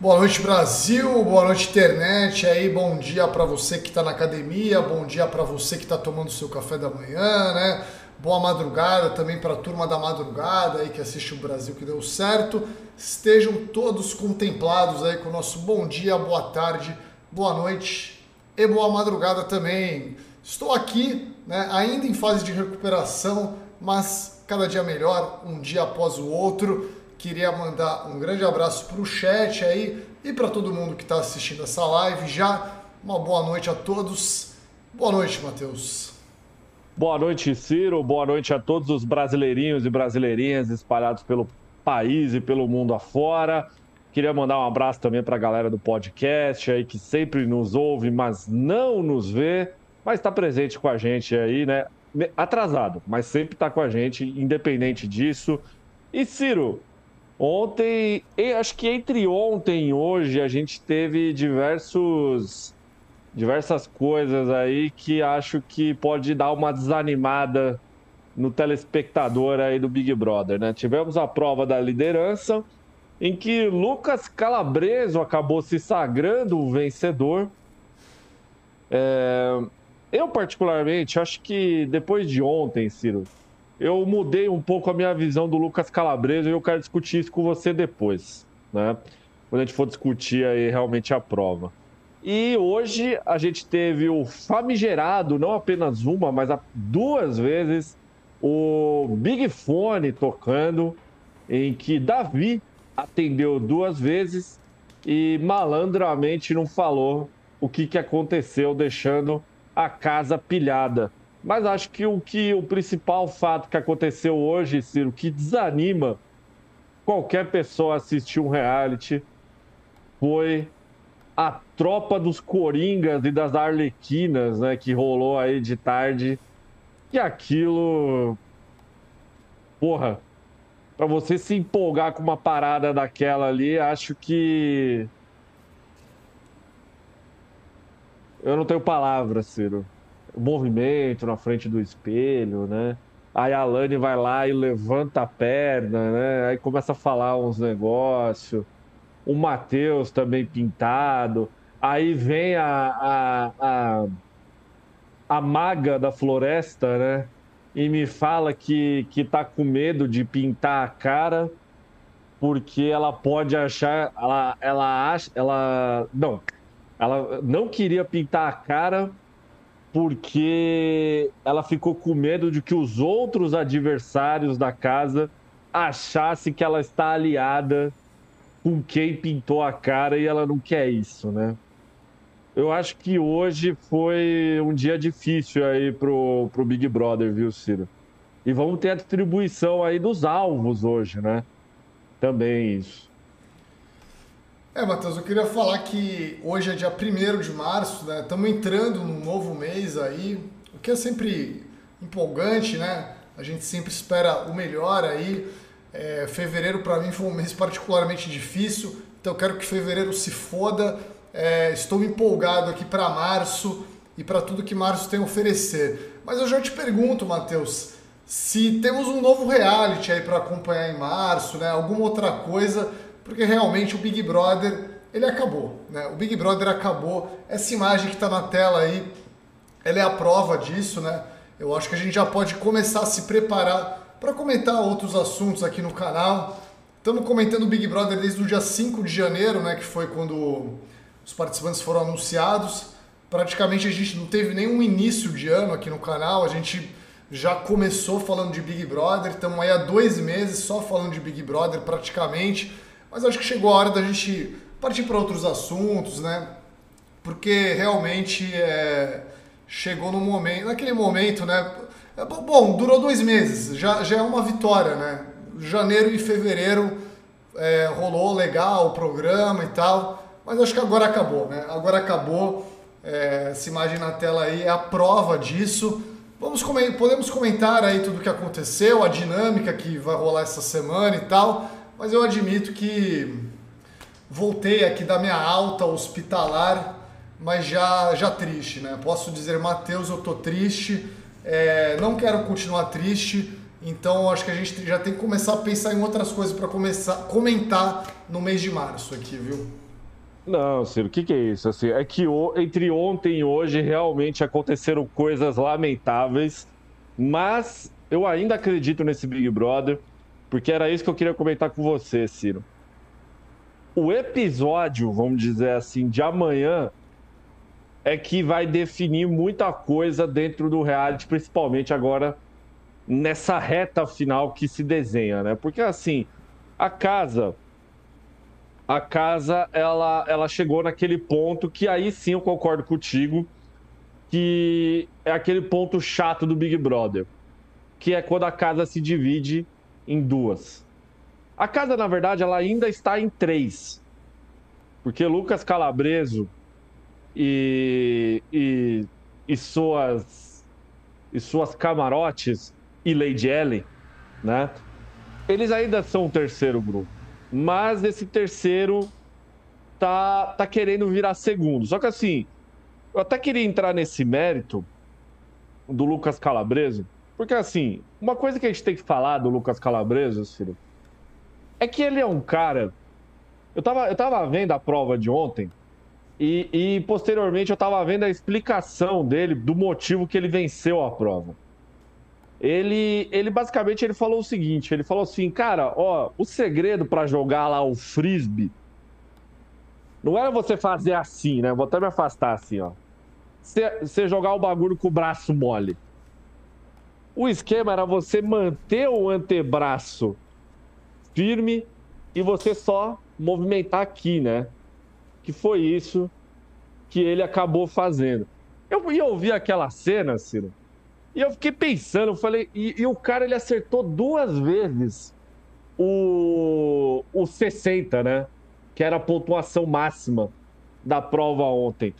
Boa noite, Brasil. Boa noite, internet. Aí, bom dia para você que está na academia. Bom dia para você que está tomando seu café da manhã, né? Boa madrugada também para a turma da madrugada aí que assiste o Brasil que deu certo. Estejam todos contemplados aí com o nosso bom dia, boa tarde, boa noite e boa madrugada também. Estou aqui, né, ainda em fase de recuperação, mas cada dia melhor, um dia após o outro. Queria mandar um grande abraço para o chat aí e para todo mundo que está assistindo essa live. Já uma boa noite a todos. Boa noite, Matheus. Boa noite, Ciro. Boa noite a todos os brasileirinhos e brasileirinhas espalhados pelo país e pelo mundo afora. Queria mandar um abraço também para a galera do podcast aí que sempre nos ouve, mas não nos vê, mas está presente com a gente aí, né? Atrasado, mas sempre está com a gente, independente disso. E Ciro, Ontem, acho que entre ontem e hoje, a gente teve diversos, diversas coisas aí que acho que pode dar uma desanimada no telespectador aí do Big Brother, né? Tivemos a prova da liderança, em que Lucas Calabreso acabou se sagrando o vencedor. É... Eu, particularmente, acho que depois de ontem, Ciro, eu mudei um pouco a minha visão do Lucas Calabresa e eu quero discutir isso com você depois, né? Quando a gente for discutir aí realmente a prova. E hoje a gente teve o famigerado, não apenas uma, mas duas vezes, o Big Fone tocando, em que Davi atendeu duas vezes e malandramente não falou o que, que aconteceu, deixando a casa pilhada. Mas acho que o que o principal fato que aconteceu hoje, Ciro, que desanima qualquer pessoa a assistir um reality, foi a tropa dos Coringas e das Arlequinas, né, que rolou aí de tarde. Que aquilo. Porra, para você se empolgar com uma parada daquela ali, acho que. Eu não tenho palavras, Ciro movimento na frente do espelho, né? Aí a Lani vai lá e levanta a perna, né? Aí começa a falar uns negócios. O Matheus também pintado. Aí vem a, a, a, a maga da floresta, né? E me fala que, que tá com medo de pintar a cara porque ela pode achar. Ela, ela acha. Ela. Não. Ela não queria pintar a cara porque ela ficou com medo de que os outros adversários da casa achassem que ela está aliada com quem pintou a cara e ela não quer isso, né? Eu acho que hoje foi um dia difícil aí pro, pro Big Brother, viu, Ciro? E vamos ter a distribuição aí dos alvos hoje, né? Também isso. É, Matheus, eu queria falar que hoje é dia 1 de março, né? Estamos entrando num novo mês aí, o que é sempre empolgante, né? A gente sempre espera o melhor aí. É, fevereiro para mim foi um mês particularmente difícil, então eu quero que fevereiro se foda. É, estou empolgado aqui para março e para tudo que março tem a oferecer. Mas eu já te pergunto, Matheus, se temos um novo reality aí para acompanhar em março, né? Alguma outra coisa porque realmente o Big Brother ele acabou, né? O Big Brother acabou. Essa imagem que está na tela aí, ela é a prova disso, né? Eu acho que a gente já pode começar a se preparar para comentar outros assuntos aqui no canal. Estamos comentando o Big Brother desde o dia 5 de janeiro, né, que foi quando os participantes foram anunciados. Praticamente a gente não teve nenhum início de ano aqui no canal, a gente já começou falando de Big Brother, estamos aí há dois meses só falando de Big Brother praticamente. Mas acho que chegou a hora da gente partir para outros assuntos, né? Porque realmente é, chegou no momento, naquele momento, né? É, bom, durou dois meses, já, já é uma vitória, né? Janeiro e fevereiro é, rolou legal o programa e tal, mas acho que agora acabou, né? Agora acabou. É, essa imagem na tela aí é a prova disso. Vamos podemos comentar aí tudo o que aconteceu, a dinâmica que vai rolar essa semana e tal. Mas eu admito que voltei aqui da minha alta hospitalar, mas já, já triste, né? Posso dizer, Matheus, eu tô triste, é, não quero continuar triste, então acho que a gente já tem que começar a pensar em outras coisas para começar comentar no mês de março aqui, viu? Não, Ciro, o que, que, é isso? Assim, é que o, entre ontem e hoje realmente aconteceram coisas lamentáveis, mas eu ainda acredito nesse Big Brother, porque era isso que eu queria comentar com você, Ciro. O episódio, vamos dizer assim, de amanhã é que vai definir muita coisa dentro do reality, principalmente agora nessa reta final que se desenha, né? Porque assim, a casa a casa ela ela chegou naquele ponto que aí sim eu concordo contigo que é aquele ponto chato do Big Brother, que é quando a casa se divide em duas. A casa, na verdade, ela ainda está em três. Porque Lucas Calabreso e, e, e suas e suas camarotes e Lady Ellen, né? Eles ainda são o terceiro grupo, mas esse terceiro tá tá querendo virar segundo. Só que assim, eu até queria entrar nesse mérito do Lucas Calabreso, porque assim, uma coisa que a gente tem que falar do Lucas Calabreso, filho, é que ele é um cara. Eu tava, eu tava vendo a prova de ontem e, e, posteriormente eu estava vendo a explicação dele do motivo que ele venceu a prova. Ele, ele basicamente ele falou o seguinte: ele falou assim, cara, ó, o segredo para jogar lá o frisbee não era você fazer assim, né? Vou até me afastar assim, ó. Você jogar o bagulho com o braço mole. O esquema era você manter o antebraço firme e você só movimentar aqui, né? que foi isso que ele acabou fazendo. Eu ia ouvir aquela cena, Ciro, e eu fiquei pensando, eu falei, e, e, o cara ele acertou duas vezes o, o 60, né? Que era a pontuação máxima da prova ontem.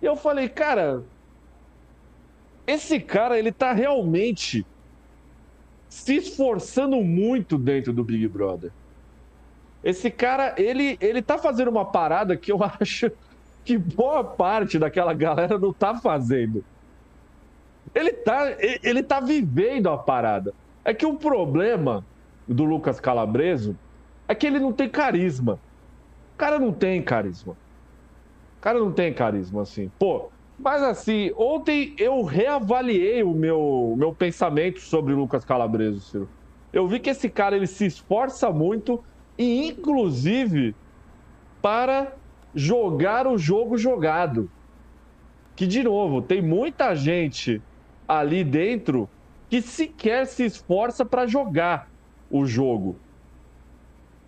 E eu falei, cara, esse cara ele tá realmente se esforçando muito dentro do Big Brother. Esse cara, ele, ele tá fazendo uma parada que eu acho que boa parte daquela galera não tá fazendo. Ele tá, ele tá vivendo a parada. É que o problema do Lucas Calabreso é que ele não tem carisma. O cara não tem carisma. O cara não tem carisma, assim. Pô, mas assim, ontem eu reavaliei o meu, meu pensamento sobre Lucas Calabreso, Ciro. Eu vi que esse cara ele se esforça muito e inclusive para jogar o jogo jogado. Que, de novo, tem muita gente ali dentro que sequer se esforça para jogar o jogo.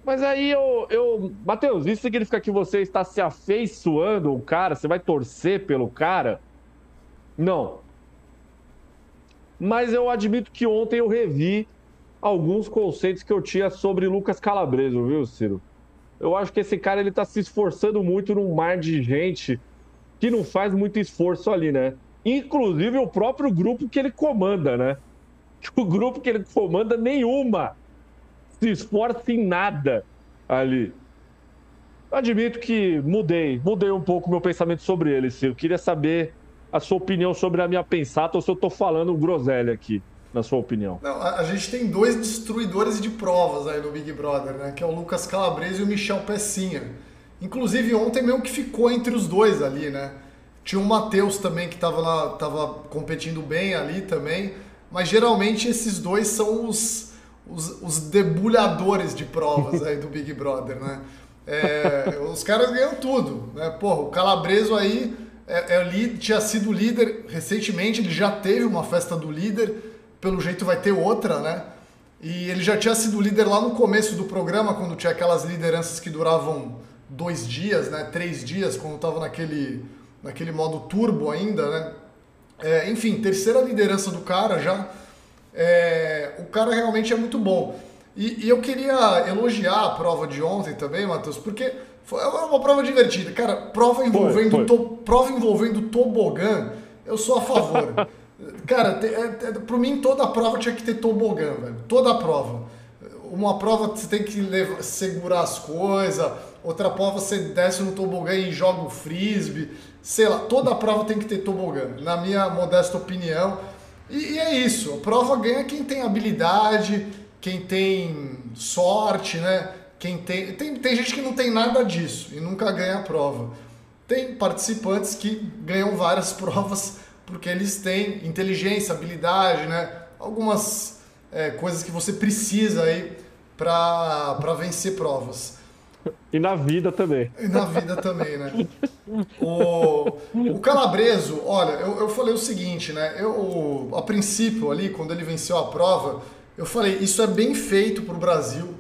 Mas aí eu, eu. Matheus, isso significa que você está se afeiçoando o cara? Você vai torcer pelo cara? Não. Mas eu admito que ontem eu revi alguns conceitos que eu tinha sobre Lucas Calabreso, viu, Ciro? Eu acho que esse cara ele tá se esforçando muito num mar de gente que não faz muito esforço ali, né? Inclusive o próprio grupo que ele comanda, né? O grupo que ele comanda, nenhuma se esforça em nada ali. admito que mudei, mudei um pouco meu pensamento sobre ele, Ciro. Queria saber a sua opinião sobre a minha pensata ou se eu tô falando groselha aqui na sua opinião? Não, a, gente tem dois destruidores de provas aí no Big Brother, né? Que é o Lucas Calabrese e o Michel Pecinha. Inclusive ontem meio que ficou entre os dois ali, né? Tinha o Matheus também que estava lá, tava competindo bem ali também, mas geralmente esses dois são os, os, os debulhadores de provas aí do Big Brother, né? É, os caras ganham tudo, né? Porra, o Calabreso aí é, é, tinha sido líder recentemente, ele já teve uma festa do líder, pelo jeito vai ter outra, né? E ele já tinha sido líder lá no começo do programa, quando tinha aquelas lideranças que duravam dois dias, né? Três dias, quando estava naquele, naquele modo turbo ainda, né? É, enfim, terceira liderança do cara já. É, o cara realmente é muito bom. E, e, eu queria elogiar a prova de ontem também, Matheus, porque foi uma prova divertida. Cara, prova envolvendo, foi, foi. To, prova envolvendo tobogã, eu sou a favor. Cara, é, é, para mim toda a prova tinha que ter tobogã, velho. Toda a prova. Uma prova você tem que levar, segurar as coisas, outra prova você desce no tobogã e joga o frisbee. Sei lá, toda a prova tem que ter tobogã, na minha modesta opinião. E, e é isso, a prova ganha quem tem habilidade, quem tem sorte, né? quem tem, tem. Tem gente que não tem nada disso e nunca ganha a prova. Tem participantes que ganham várias provas porque eles têm inteligência, habilidade, né? Algumas é, coisas que você precisa aí para vencer provas. E na vida também. E na vida também, né? O, o Calabreso, olha, eu, eu falei o seguinte, né? Eu, a princípio ali, quando ele venceu a prova, eu falei, isso é bem feito para o Brasil,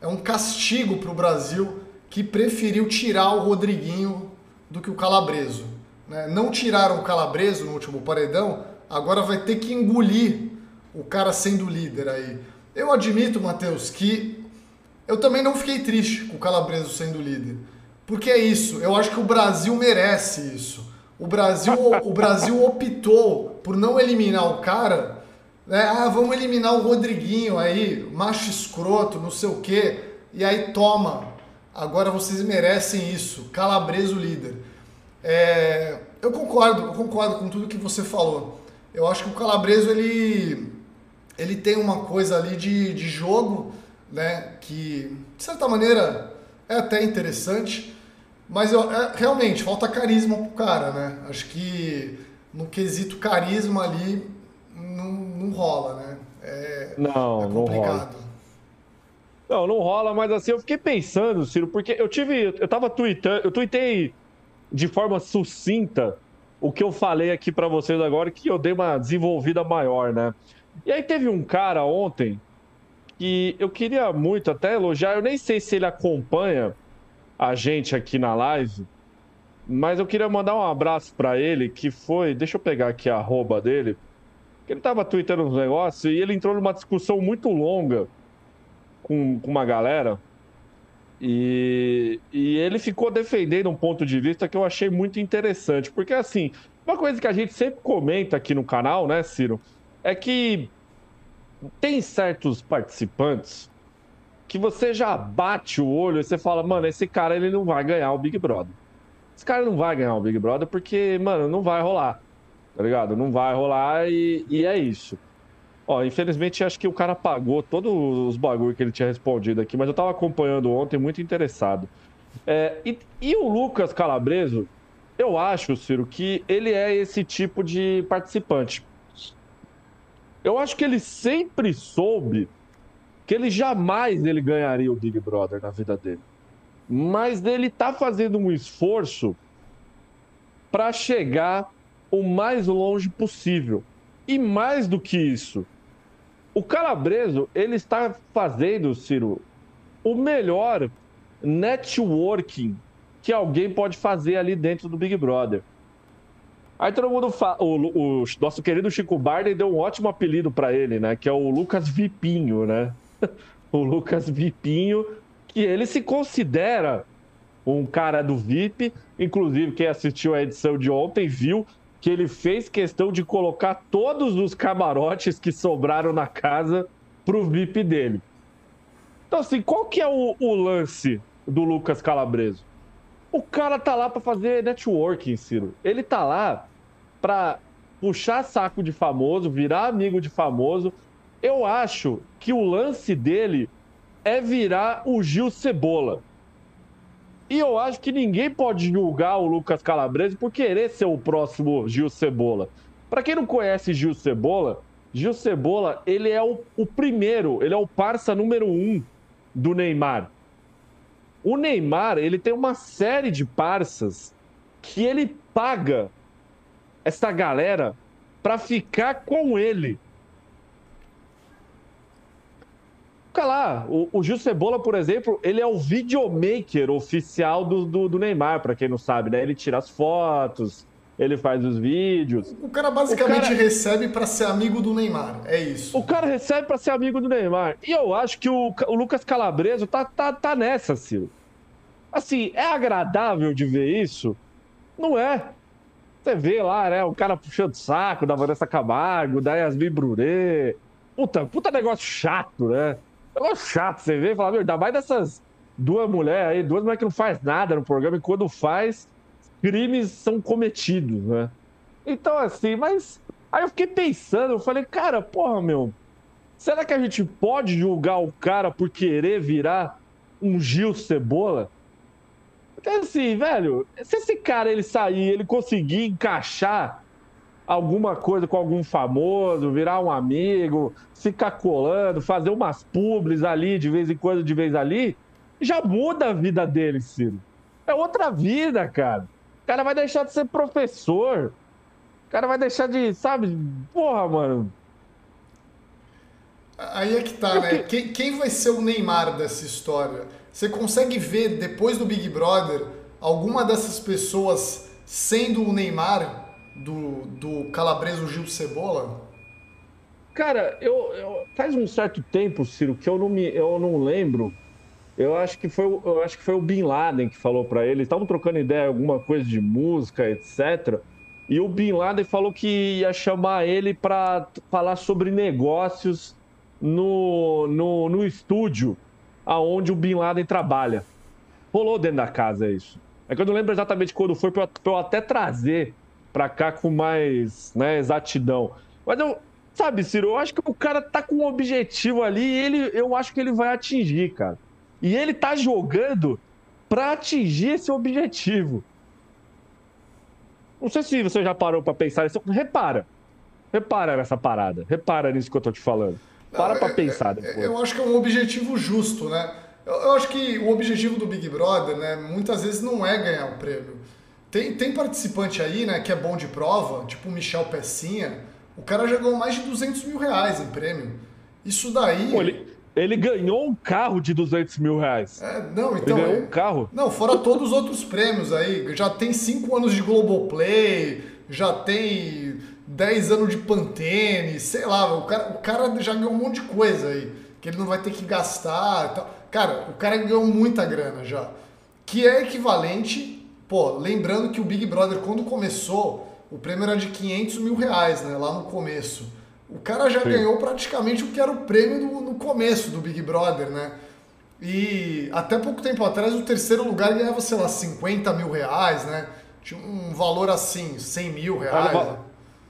é um castigo para o Brasil que preferiu tirar o Rodriguinho do que o Calabreso. Né? Não tiraram o Calabreso no último paredão, agora vai ter que engolir o cara sendo líder aí. Eu admito, Matheus, que eu também não fiquei triste com o Calabreso sendo líder. Porque é isso, eu acho que o Brasil merece isso. O Brasil, o Brasil optou por não eliminar o cara, né? Ah, vamos eliminar o Rodriguinho aí, macho escroto, não sei o quê. E aí toma, agora vocês merecem isso. Calabreso líder. É, eu concordo, eu concordo com tudo que você falou. Eu acho que o Calabreso ele, ele tem uma coisa ali de, de jogo, né? Que de certa maneira é até interessante, mas eu, é, realmente falta carisma pro cara, né? Acho que no quesito carisma ali não, não rola, né? É, não, é não rola. Não, não rola, mas assim, eu fiquei pensando, Ciro, porque eu tive. Eu tava tweetando, eu tuitei de forma sucinta o que eu falei aqui para vocês agora, que eu dei uma desenvolvida maior, né? E aí teve um cara ontem que eu queria muito até elogiar, eu nem sei se ele acompanha a gente aqui na live, mas eu queria mandar um abraço para ele, que foi, deixa eu pegar aqui a arroba dele, ele tava tweetando uns negócios e ele entrou numa discussão muito longa com, com uma galera, e, e ele ficou defendendo um ponto de vista que eu achei muito interessante, porque assim, uma coisa que a gente sempre comenta aqui no canal, né, Ciro, é que tem certos participantes que você já bate o olho e você fala, mano, esse cara ele não vai ganhar o Big Brother. Esse cara não vai ganhar o Big Brother porque, mano, não vai rolar. Tá ligado? Não vai rolar e, e é isso. Ó, infelizmente acho que o cara pagou todos os bagulho que ele tinha respondido aqui, mas eu tava acompanhando ontem, muito interessado. É, e, e, o Lucas Calabreso, eu acho, Ciro, que ele é esse tipo de participante. Eu acho que ele sempre soube que ele jamais ele ganharia o Big Brother na vida dele. Mas ele tá fazendo um esforço para chegar o mais longe possível. E mais do que isso, o Calabreso, ele está fazendo, Ciro, o melhor networking que alguém pode fazer ali dentro do Big Brother. Aí todo mundo fala. O, o, nosso querido Chico Barney deu um ótimo apelido para ele, né? Que é o Lucas Vipinho, né? o Lucas Vipinho, que ele se considera um cara do VIP. Inclusive, quem assistiu a edição de ontem viu que ele fez questão de colocar todos os camarotes que sobraram na casa pro VIP dele. Então, assim, qual que é o, o lance do Lucas Calabreso? O cara tá lá para fazer networking, Ciro. Ele tá lá para puxar saco de famoso, virar amigo de famoso. Eu acho que o lance dele é virar o Gil Cebola. E eu acho que ninguém pode julgar o Lucas Calabrese por querer ser o próximo Gil Cebola. Para quem não conhece Gil Cebola, Gil Cebola, ele é o, o primeiro, ele é o parça número um do Neymar. O Neymar, ele tem uma série de parças que ele paga essa galera para ficar com ele. Fica lá, o, o Gil Cebola, por exemplo, ele é o videomaker oficial do, do, do Neymar, para quem não sabe, né? Ele tira as fotos, ele faz os vídeos. O cara basicamente o cara... recebe para ser amigo do Neymar, é isso. O cara recebe para ser amigo do Neymar. E eu acho que o, o Lucas Calabreso tá, tá, tá nessa, Ciro. Assim, é agradável de ver isso? Não é. Você vê lá, né, o cara puxando saco da Vanessa Camargo, da Yasmin Brunet. Puta, puta negócio chato, né? Negócio chato, você vê e fala, meu, ainda mais dessas duas mulheres aí, duas mulheres que não faz nada no programa, e quando faz, crimes são cometidos, né? Então, assim, mas. Aí eu fiquei pensando, eu falei, cara, porra, meu, será que a gente pode julgar o cara por querer virar um Gil Cebola. Porque assim, velho, se esse cara ele sair, ele conseguir encaixar alguma coisa com algum famoso, virar um amigo, ficar colando, fazer umas pubs ali, de vez em quando, de vez ali, já muda a vida dele, Ciro. É outra vida, cara. O cara vai deixar de ser professor. O cara vai deixar de, sabe? Porra, mano. Aí é que tá, né? Quem, quem vai ser o Neymar dessa história? Você consegue ver depois do Big Brother alguma dessas pessoas sendo o Neymar do, do Calabreso Gil Cebola? Cara, eu, eu, faz um certo tempo, Ciro, que eu não me eu não lembro. Eu acho que foi, eu acho que foi o Bin Laden que falou para ele. Estavam trocando ideia alguma coisa de música, etc. E o Bin Laden falou que ia chamar ele para falar sobre negócios no, no, no estúdio aonde o Bin Laden trabalha. Rolou dentro da casa isso. É que eu não lembro exatamente quando foi para eu até trazer para cá com mais né, exatidão. Mas eu, sabe, Ciro, eu acho que o cara tá com um objetivo ali e ele, eu acho que ele vai atingir, cara. E ele tá jogando para atingir esse objetivo. Não sei se você já parou para pensar isso. Repara. Repara nessa parada. Repara nisso que eu tô te falando. Para para é, pensar. Depois. Eu acho que é um objetivo justo, né? Eu, eu, acho que o objetivo do Big Brother, né, muitas vezes não é ganhar o um prêmio. Tem, tem participante aí, né, que é bom de prova, tipo o Michel Pecinha. O cara já ganhou mais de 200 mil reais em prêmio. Isso daí. Pô, ele, ele ganhou um carro de 200 mil reais. É, não, então. Ele ganhou um carro. Não, fora todos os outros prêmios aí. Já tem 5 anos de Globoplay, já tem 10 anos de Pantene, sei lá, o cara, o cara já ganhou um monte de coisa aí, que ele não vai ter que gastar e tal. Cara, o cara ganhou muita grana já. Que é equivalente, pô, lembrando que o Big Brother, quando começou, o prêmio era de 500 mil reais, né, lá no começo. O cara já Sim. ganhou praticamente o que era o prêmio do, no começo do Big Brother, né? E até pouco tempo atrás, o terceiro lugar ganhava, sei lá, 50 mil reais, né? Tinha um valor assim, 100 mil reais. Era,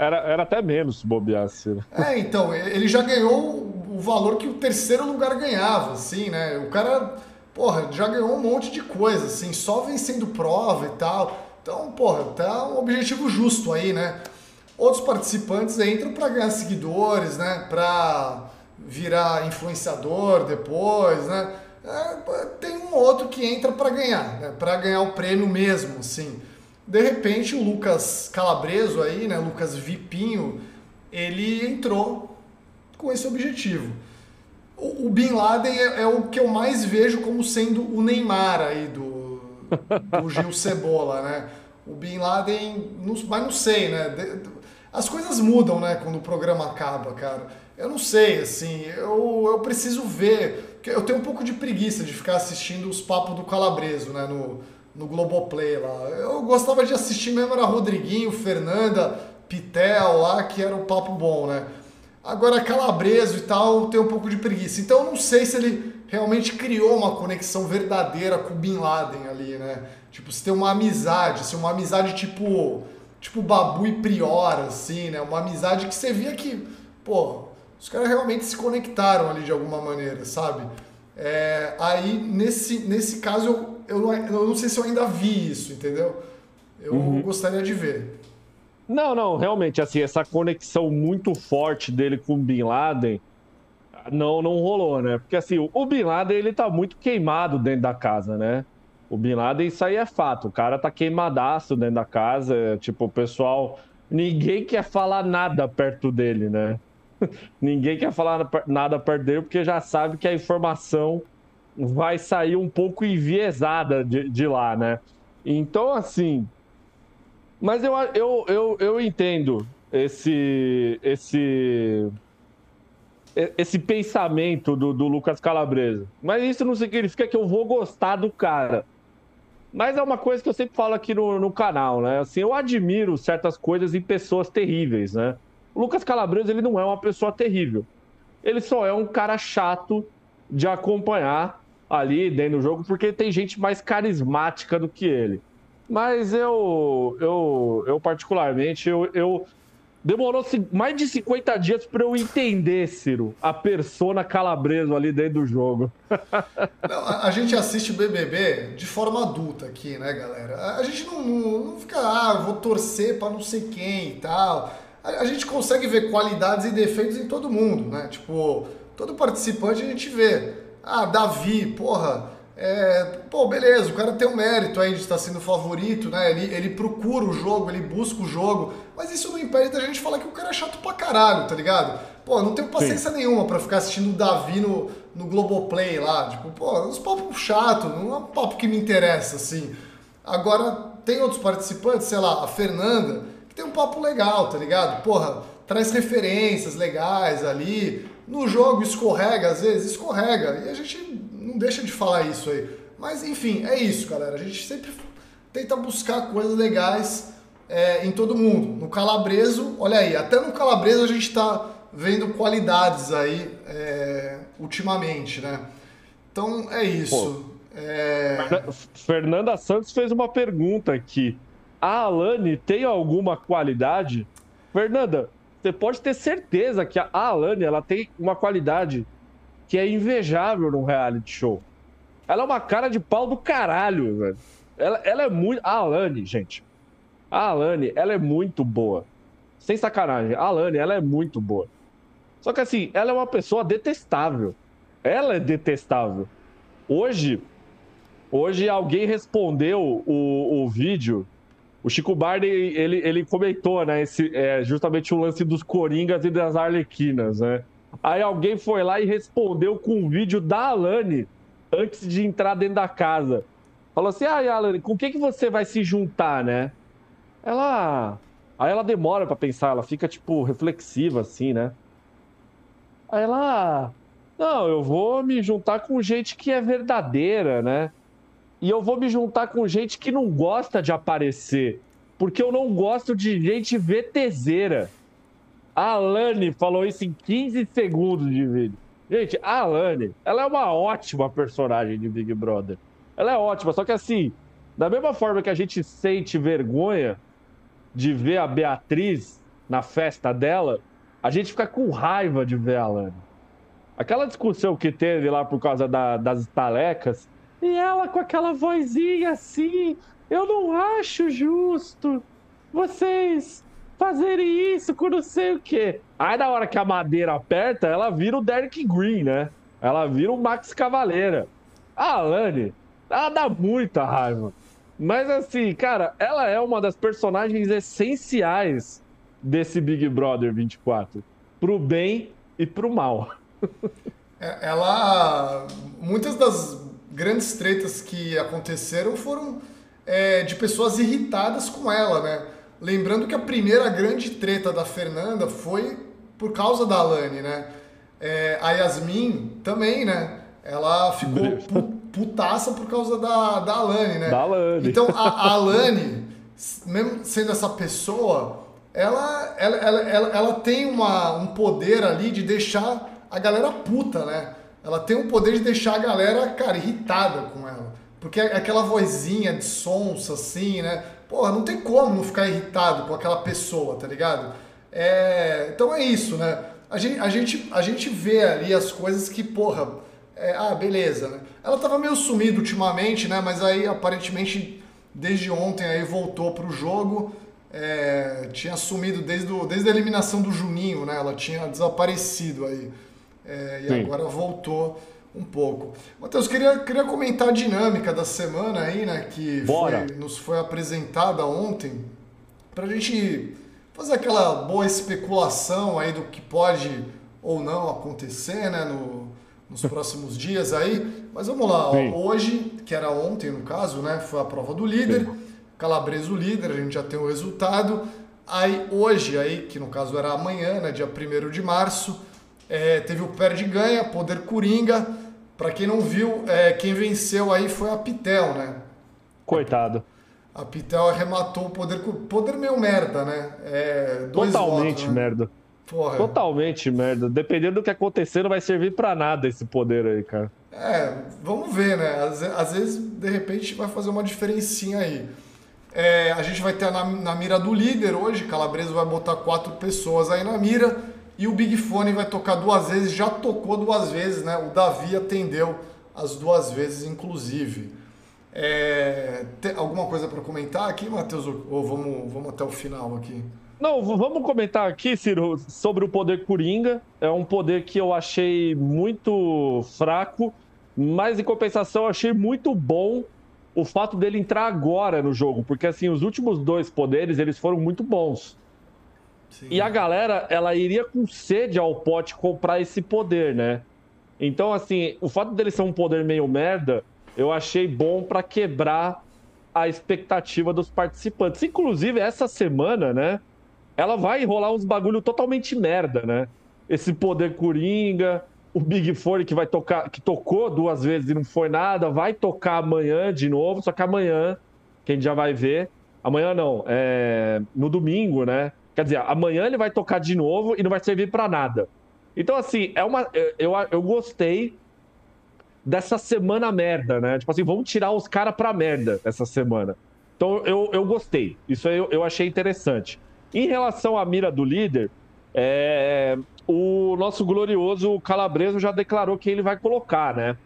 era, era até menos se bobeasse. Né? É, então, ele já ganhou o valor que o terceiro lugar ganhava, assim, né? O cara, porra, já ganhou um monte de coisa, assim, só vencendo prova e tal. Então, porra, tá um objetivo justo aí, né? Outros participantes entram para ganhar seguidores, né? Para virar influenciador depois, né? É, tem um outro que entra para ganhar, né? para ganhar o prêmio mesmo, assim. De repente, o Lucas Calabreso aí, né, Lucas Vipinho, ele entrou com esse objetivo. O, o Bin Laden é, é, o que eu mais vejo como sendo o Neymar aí do, do Gil Cebola, né? O Bin Laden, não, mas não sei, né? As coisas mudam, né, quando o programa acaba, cara. Eu não sei, assim, eu, eu preciso ver. Eu tenho um pouco de preguiça de ficar assistindo os papos do Calabreso, né, no, no Globoplay lá. Eu gostava de assistir mesmo, era Rodriguinho, Fernanda, Pitel lá, que era um papo bom, né? Agora Calabreso e tal, tem um pouco de preguiça. Então eu não sei se ele realmente criou uma conexão verdadeira com o Bin Laden ali, né? Tipo, se tem uma amizade, se uma amizade tipo, tipo Babu e Prior, assim, né? Uma amizade que você via que, pô, os caras realmente se conectaram ali de alguma maneira, sabe? É, aí, nesse, nesse caso, eu, eu, não, eu não sei se eu ainda vi isso, entendeu? Eu uhum. gostaria de ver. Não, não, realmente, assim, essa conexão muito forte dele com o Bin Laden não, não rolou, né? Porque, assim, o Bin Laden, ele tá muito queimado dentro da casa, né? O Bin Laden, isso aí é fato. O cara tá queimadaço dentro da casa. Tipo, o pessoal... Ninguém quer falar nada perto dele, né? Ninguém quer falar nada perto dele porque já sabe que a informação vai sair um pouco enviesada de, de lá, né? Então, assim. Mas eu, eu, eu, eu entendo esse, esse, esse pensamento do, do Lucas Calabresa. Mas isso não significa que eu vou gostar do cara. Mas é uma coisa que eu sempre falo aqui no, no canal, né? Assim, eu admiro certas coisas em pessoas terríveis, né? O Lucas Calabresa, ele não é uma pessoa terrível. Ele só é um cara chato de acompanhar ali dentro do jogo, porque tem gente mais carismática do que ele. Mas eu, eu, eu particularmente, eu, eu, Demorou mais de 50 dias para eu entender, Ciro, a persona calabreso ali dentro do jogo. Não, a, gente assiste BBB de forma adulta aqui, né, galera? A gente não, não, não fica, ah, vou torcer para não sei quem e tal. A, a, gente consegue ver qualidades e defeitos em todo mundo, né? Tipo, todo participante a gente vê. Ah, Davi, porra, é, pô, beleza, o cara tem um mérito aí de estar sendo favorito, né? Ele, ele procura o jogo, ele busca o jogo, mas isso não impede da gente falar que o cara é chato pra caralho, tá ligado? Pô, não tenho paciência Sim. nenhuma para ficar assistindo o Davi no, no Globoplay lá. Tipo, pô, uns papos chato, não é um papo que me interessa, assim. Agora, tem outros participantes, sei lá, a Fernanda, que tem um papo legal, tá ligado? Porra, traz referências legais ali. No jogo escorrega, às vezes, escorrega. E a gente não deixa de falar isso aí. Mas enfim, é isso, galera. A gente sempre tenta buscar coisas legais é, em todo mundo. No Calabreso, olha aí, até no Calabreso a gente está vendo qualidades aí é, ultimamente, né? Então é isso. É... Fernanda Santos fez uma pergunta aqui. A Alane tem alguma qualidade? Fernanda, você pode ter certeza que a Alane ela tem uma qualidade que é invejável num reality show. Ela é uma cara de pau do caralho, velho. Ela, ela é muito. A Alane, gente. A Alane, ela é muito boa. Sem sacanagem. A Alane, ela é muito boa. Só que assim, ela é uma pessoa detestável. Ela é detestável. Hoje, hoje alguém respondeu o, o vídeo. O Chico Barney, ele, ele comentou, né? Esse, é, justamente o lance dos Coringas e das Arlequinas, né? Aí alguém foi lá e respondeu com um vídeo da Alane antes de entrar dentro da casa. Falou assim: Ah, Alane, com que, que você vai se juntar, né? Ela. Aí ela demora para pensar, ela fica, tipo, reflexiva, assim, né? Aí ela. Não, eu vou me juntar com gente que é verdadeira, né? E eu vou me juntar com gente que não gosta de aparecer. Porque eu não gosto de gente VTZera. A Alane falou isso em 15 segundos de vídeo. Gente, a Alane, ela é uma ótima personagem de Big Brother. Ela é ótima, só que assim, da mesma forma que a gente sente vergonha de ver a Beatriz na festa dela, a gente fica com raiva de ver a Alane. Aquela discussão que teve lá por causa da, das talecas, e ela com aquela vozinha assim, eu não acho justo. Vocês fazerem isso com não sei o quê. Aí na hora que a madeira aperta, ela vira o Derek Green, né? Ela vira o Max Cavaleira. A Alane, ela dá muita raiva. Mas assim, cara, ela é uma das personagens essenciais desse Big Brother 24. Pro bem e pro mal. É, ela. Muitas das grandes tretas que aconteceram foram é, de pessoas irritadas com ela, né? Lembrando que a primeira grande treta da Fernanda foi por causa da Alane, né? É, a Yasmin também, né? Ela ficou putaça por causa da, da Alane, né? Da Alane. Então a, a Alane, mesmo sendo essa pessoa, ela, ela, ela, ela, ela tem uma, um poder ali de deixar a galera puta, né? Ela tem um poder de deixar a galera, cara, irritada com ela. Porque é aquela vozinha de sonsa, assim, né? Porra, não tem como não ficar irritado com aquela pessoa, tá ligado? É, então é isso, né? A gente, a, gente, a gente vê ali as coisas que, porra, é, ah, beleza, né? Ela tava meio sumida ultimamente, né? Mas aí aparentemente desde ontem aí voltou pro jogo. É, tinha sumido desde, o, desde a eliminação do Juninho, né? Ela tinha desaparecido aí. É, e Sim. agora voltou um pouco. Matheus, queria, queria comentar a dinâmica da semana aí, né? Que foi, nos foi apresentada ontem, para a gente fazer aquela boa especulação aí do que pode ou não acontecer, né? No, nos próximos dias aí. Mas vamos lá, ó, hoje, que era ontem no caso, né? Foi a prova do líder. Sim. Calabreso líder, a gente já tem o resultado. Aí hoje, aí, que no caso era amanhã, né? Dia 1 de março é, teve o Perde Ganha, Poder Coringa. Para quem não viu, é, quem venceu aí foi a Pitel, né? Coitado. A Pitel arrematou o Poder Poder meio merda, né? É, Totalmente votos, né? merda. Porra. Totalmente merda. Dependendo do que acontecer, não vai servir para nada esse poder aí, cara. É, vamos ver, né? Às, às, vezes, de repente, vai fazer uma diferencinha aí. É, a gente vai ter na, na mira do líder hoje, Calabresa vai botar quatro pessoas aí na mira e o Big Fone vai tocar duas vezes, já tocou duas vezes, né? O Davi atendeu as duas vezes, inclusive. É, alguma coisa para comentar aqui, Matheus? Ou vamos, vamos até o final aqui? Não, vamos comentar aqui, Ciro, sobre o poder Coringa. É um poder que eu achei muito fraco, mas em compensação achei muito bom o fato dele entrar agora no jogo, porque assim, os últimos dois poderes, eles foram muito bons. Sim. E a galera, ela iria com sede ao pote comprar esse poder, né? Então, assim, o fato dele ser um poder meio merda, eu achei bom para quebrar a expectativa dos participantes. Inclusive, essa semana, né? Ela vai rolar uns bagulho totalmente merda, né? Esse poder coringa, o Big Four que vai tocar, que tocou duas vezes e não foi nada, vai tocar amanhã de novo, só que amanhã, quem já vai ver, amanhã não, é no domingo, né? Quer dizer, amanhã ele vai tocar de novo e não vai servir para nada. Então, assim, é uma. Eu, eu gostei dessa semana merda, né? Tipo assim, vamos tirar os caras pra merda essa semana. Então, eu, eu gostei. Isso eu, eu achei interessante. Em relação à mira do líder, é, o nosso glorioso Calabreso já declarou que ele vai colocar, né?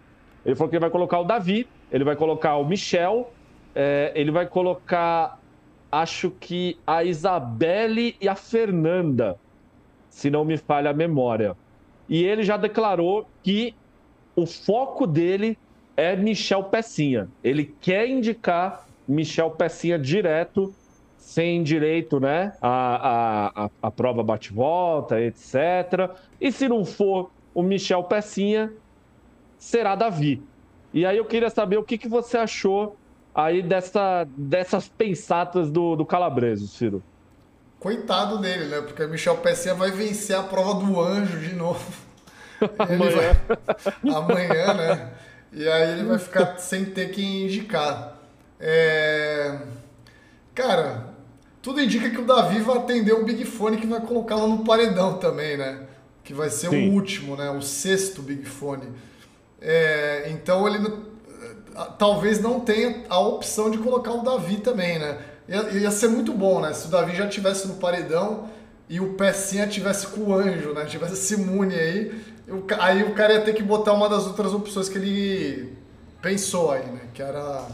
Ele falou que ele vai colocar o Davi, ele vai colocar o Michel, é, ele vai colocar, acho que a Isabelle e a Fernanda se não me falha a memória. E ele já declarou que o foco dele é Michel Pecinha. Ele quer indicar Michel Pecinha direto, sem direito né, a, a, a prova bate-volta, etc. E se não for o Michel Pecinha, será Davi. E aí eu queria saber o que, que você achou aí dessa, dessas pensatas do, do Calabreso, Ciro. Coitado dele, né? Porque o Michel Pessinha vai vencer a prova do anjo de novo. Amanhã. Vai... Amanhã, né? E aí ele vai ficar sem ter que indicar. É... Cara, tudo indica que o Davi vai atender o Big Fone que vai colocá-lo no paredão também, né? Que vai ser Sim. o último, né? O sexto Big Fone. É... Então ele talvez não tenha a opção de colocar o Davi também, né? Ia, ia ser muito bom, né? Se o Davi já tivesse no paredão e o Pecinha tivesse com o anjo, né? Tivesse esse imune aí, eu, aí o cara ia ter que botar uma das outras opções que ele pensou aí, né? Que era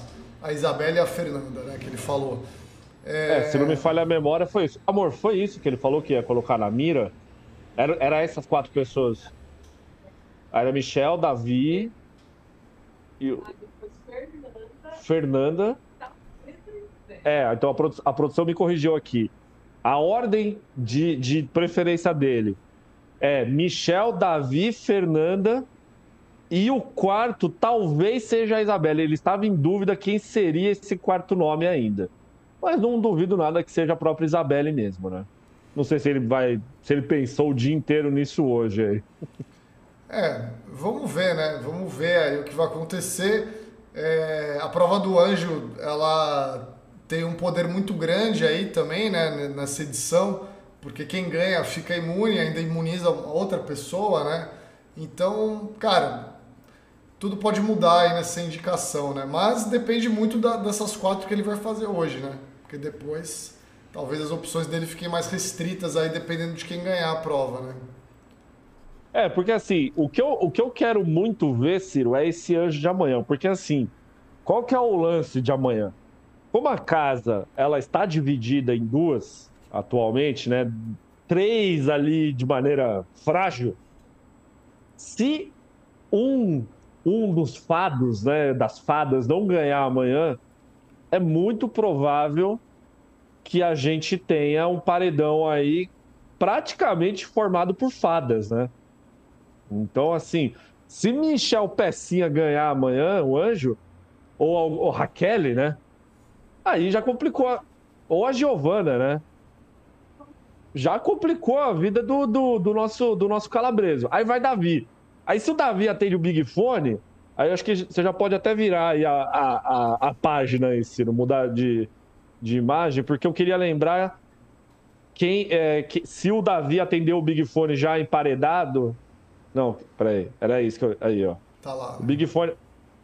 a Isabela e a Fernanda, né? Que ele falou. É... é, se não me falha a memória, foi isso. Amor, foi isso que ele falou que ia colocar na mira? Era, era essas quatro pessoas. Era Michel, Davi e. Fernanda. É, então a, produ a produção me corrigiu aqui. A ordem de, de preferência dele é Michel, Davi, Fernanda e o quarto talvez seja a Isabela. Ele estava em dúvida quem seria esse quarto nome ainda. Mas não duvido nada que seja a própria Isabelle mesmo, né? Não sei se ele vai. se ele pensou o dia inteiro nisso hoje aí. É, vamos ver, né? Vamos ver aí o que vai acontecer. É, a prova do anjo, ela tem um poder muito grande aí também, né, nessa edição, porque quem ganha fica imune, ainda imuniza outra pessoa, né? Então, cara, tudo pode mudar aí nessa indicação, né? Mas depende muito da, dessas quatro que ele vai fazer hoje, né? Porque depois talvez as opções dele fiquem mais restritas aí dependendo de quem ganhar a prova, né? É, porque assim, o que eu, o que eu quero muito ver, Ciro, é esse anjo de amanhã. Porque assim, qual que é o lance de amanhã? Como a casa ela está dividida em duas atualmente, né? Três ali de maneira frágil. Se um um dos fados, né, das fadas não ganhar amanhã, é muito provável que a gente tenha um paredão aí praticamente formado por fadas, né? Então, assim, se Michel Pecinha ganhar amanhã, o anjo, ou, ou Raquel, né? Aí já complicou. Ou a Giovana, né? Já complicou a vida do, do, do, nosso, do nosso calabreso. Aí vai Davi. Aí se o Davi atende o Big Fone, aí acho que você já pode até virar aí a, a, a, a página aí, Ciro, mudar de, de imagem, porque eu queria lembrar quem é, que, se o Davi atendeu o Big Fone já emparedado. Não, peraí, era isso que eu. Aí, ó. Tá lá. O Big Fone.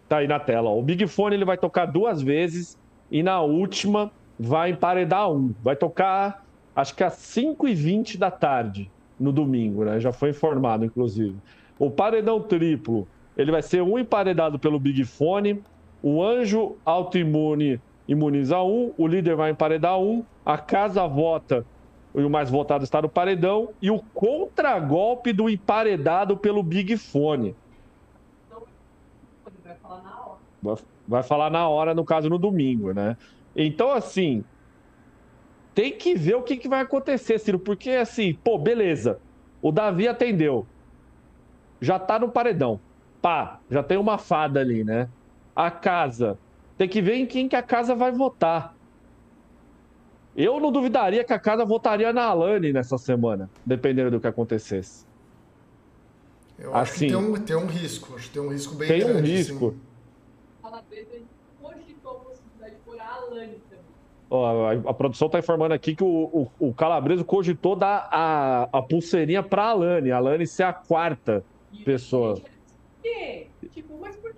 Tá aí na tela, ó. O Big Fone ele vai tocar duas vezes e na última, vai emparedar um. Vai tocar, acho que às 5h20 da tarde, no domingo, né? Já foi informado, inclusive. O paredão triplo, ele vai ser um emparedado pelo Big Fone, o anjo autoimune imuniza um, o líder vai emparedar um, a casa vota e o mais votado está no paredão, e o contragolpe do emparedado pelo Big Fone. Vai falar na hora. Vai falar na hora, no caso, no domingo, né? Então, assim, tem que ver o que, que vai acontecer, Ciro, porque, assim, pô, beleza, o Davi atendeu, já tá no paredão, pá, já tem uma fada ali, né? A casa, tem que ver em quem que a casa vai votar. Eu não duvidaria que a casa votaria na Alane nessa semana, dependendo do que acontecesse. Eu acho assim, que tem um, tem um risco, acho que tem um risco bem tem grande. Tem um risco. Assim. Ó, a, a, produção está informando aqui que o, o, o Calabreso cogitou dar a, a pulseirinha para a Alane, a Alane ser a quarta e pessoa. Por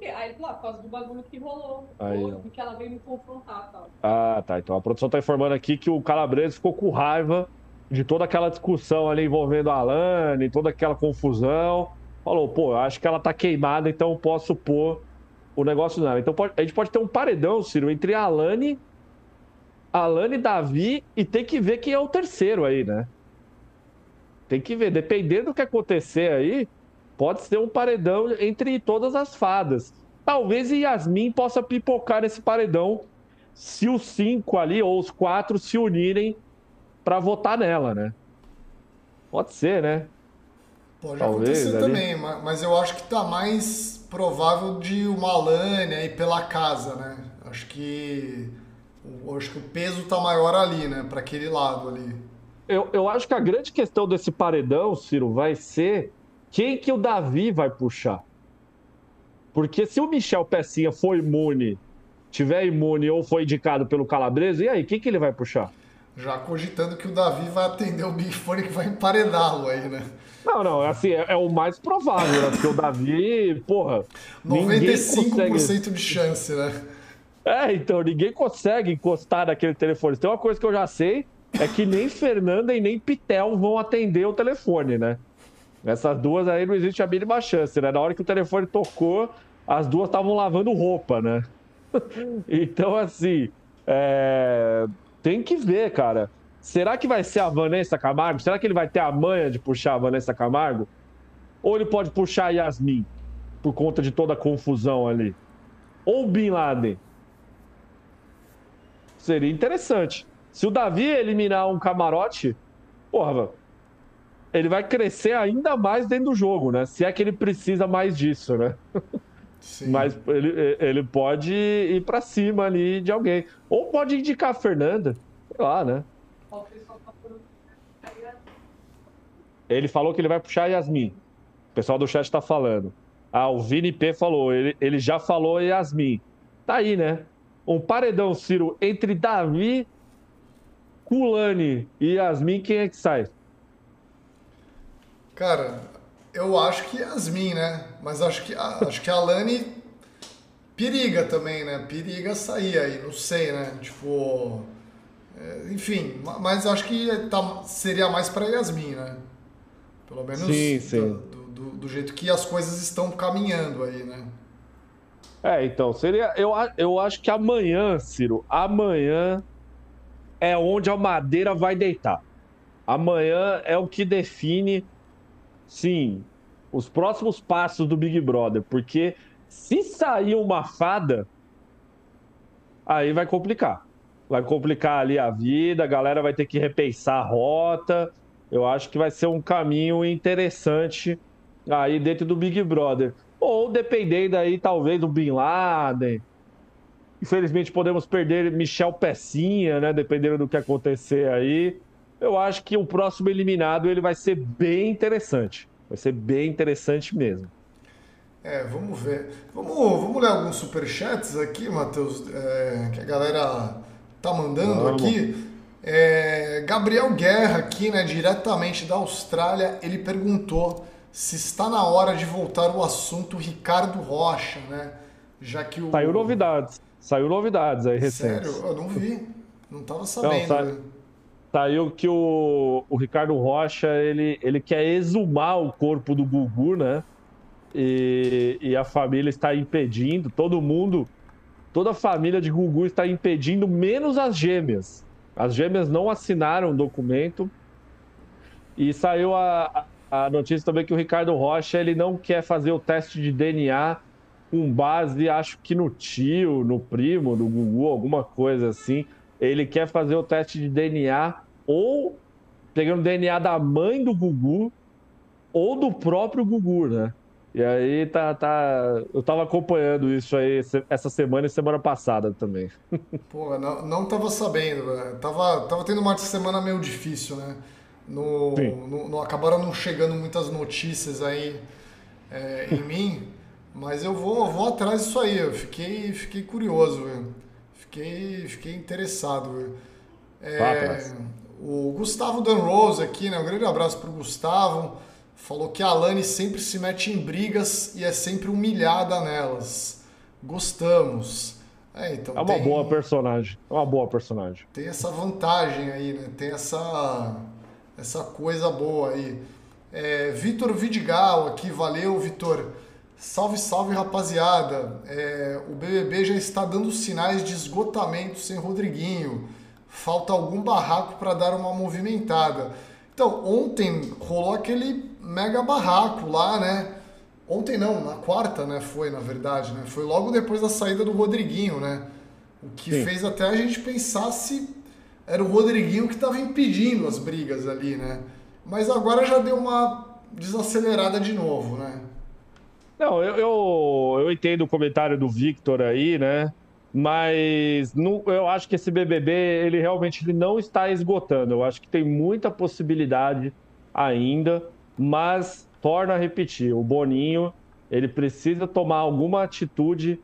quê? Tipo, mas por quê? Aí, lá, por causa do bagulho que rolou, Aí, que ela veio me confrontar tal. Ah, tá. Então a produção está informando aqui que o Calabreso ficou com raiva de toda aquela discussão ali envolvendo a Alane, toda aquela confusão. Falou, pô, acho que ela tá queimada, então posso pôr o negócio nela. Então pode, a gente pode ter um paredão, Ciro, entre a Alane Alane, Davi e tem que ver quem é o terceiro aí, né? Tem que ver, dependendo do que acontecer aí, pode ser um paredão entre todas as fadas. Talvez Yasmin possa pipocar nesse paredão se os cinco ali ou os quatro se unirem para votar nela, né? Pode ser, né? Pode Talvez, acontecer ali. também, mas eu acho que tá mais provável de uma Alane aí pela casa, né? Acho que acho que o peso tá maior ali, né? Para aquele lado ali. Eu, eu acho que a grande questão desse paredão, Ciro, vai ser quem que o Davi vai puxar. Porque se o Michel Pecinha for imune, tiver imune ou foi indicado pelo Calabresa, e aí, quem que ele vai puxar? Já cogitando que o Davi vai atender o Big Fone que vai emparedá-lo aí, né? Não, não, assim, é, é, o mais provável, né? Porque o Davi, porra. 95% consegue... de chance, né? É, então, ninguém consegue encostar naquele telefone. Tem uma coisa que eu já sei, é que nem Fernanda e nem Pitel vão atender o telefone, né? Essas duas aí não existe a mínima chance, né? Na hora que o telefone tocou, as duas estavam lavando roupa, né? então, assim, é... tem que ver, cara. Será que vai ser a Vanessa Camargo? Será que ele vai ter a manha de puxar a Vanessa Camargo? Ou ele pode puxar a Yasmin, por conta de toda a confusão ali? Ou Bin Laden? Seria interessante. Se o Davi eliminar um camarote, porra, ele vai crescer ainda mais dentro do jogo, né? Se é que ele precisa mais disso, né? Sim. Mas ele, ele pode ir para cima ali de alguém. Ou pode indicar a Fernanda. Sei lá, né? Ele falou que ele vai puxar a Yasmin. O pessoal do chat tá falando. Ah, o Vini P falou. Ele, ele já falou Yasmin. Tá aí, né? um paredão, Ciro, entre Davi, Kulani e Yasmin, quem é que sai? Cara, eu acho que Yasmin, né? Mas acho que, acho que a Lani periga também, né? Periga sair aí, não sei, né? Tipo. É, enfim, mas acho que tá, seria mais para Yasmin, né? Pelo menos sim, sim. Do, do, do, jeito que as coisas estão caminhando aí, né? É, então, seria. Eu, eu acho que amanhã, Ciro, amanhã é onde a madeira vai deitar. Amanhã é o que define, sim, os próximos passos do Big Brother. Porque se sair uma fada, aí vai complicar. Vai complicar ali a vida, a galera vai ter que repensar a rota. Eu acho que vai ser um caminho interessante aí dentro do Big Brother. Ou dependendo aí, talvez, do Bin Laden. Infelizmente podemos perder Michel Pecinha, né? Dependendo do que acontecer aí. Eu acho que o próximo eliminado ele vai ser bem interessante. Vai ser bem interessante mesmo. É, vamos ver. Vamos, vamos ler alguns superchats aqui, Matheus, é, que a galera tá mandando vamos. aqui. É, Gabriel Guerra aqui, né, diretamente da Austrália, ele perguntou se está na hora de voltar o assunto Ricardo Rocha, né? Já que o. Saiu novidades. Saiu novidades aí recentes. Sério? Eu não vi. Não tava sabendo. Não, sa... Saiu que o, o Ricardo Rocha ele, ele quer exumar o corpo do Gugu, né? E, e a família está impedindo, todo mundo, toda a família de Gugu está impedindo, menos as gêmeas. As gêmeas não assinaram o documento. E saiu a, a notícia também que o Ricardo Rocha ele não quer fazer o teste de DNA com base, acho que no tio, no primo, no Gugu, alguma coisa assim. Ele quer fazer o teste de DNA ou pegando o DNA da mãe do Gugu ou do próprio Gugu, né? E aí tá, tá. Eu tava acompanhando isso aí essa semana e semana passada também. Pô, não, não tava sabendo, velho. Tava, tava tendo uma semana meio difícil, né? No, no, no acabaram não chegando muitas notícias aí é, em mim, mas eu vou, vou atrás disso aí. Eu fiquei, fiquei curioso, velho. Fiquei, fiquei interessado. É, o Gustavo Dan Rose aqui, né? Um grande abraço pro Gustavo. Falou que a Alane sempre se mete em brigas e é sempre humilhada nelas. Gostamos. É, então é uma tem, boa personagem. É uma boa personagem. Tem essa vantagem aí, né? Tem essa, essa coisa boa aí. É, Vitor Vidigal aqui, valeu, Vitor. Salve, salve, rapaziada. É, o BBB já está dando sinais de esgotamento sem Rodriguinho. Falta algum barraco para dar uma movimentada. Então, ontem rolou aquele mega barraco lá, né? Ontem não, na quarta, né? Foi, na verdade, né? Foi logo depois da saída do Rodriguinho, né? O que Sim. fez até a gente pensar se era o Rodriguinho que estava impedindo as brigas ali, né? Mas agora já deu uma desacelerada de novo, né? Não, eu, eu, eu entendo o comentário do Victor aí, né? Mas eu acho que esse BBB, ele realmente ele não está esgotando. Eu acho que tem muita possibilidade ainda, mas torna a repetir, o Boninho, ele precisa tomar alguma atitude,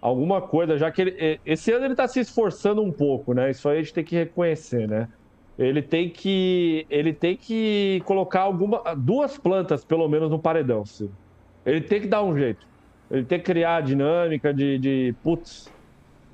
alguma coisa, já que ele, esse ano ele está se esforçando um pouco, né? Isso aí a gente tem que reconhecer, né? Ele tem que, ele tem que colocar alguma, duas plantas, pelo menos, no paredão, Ciro. Ele tem que dar um jeito. Ele tem que criar a dinâmica de, de putz,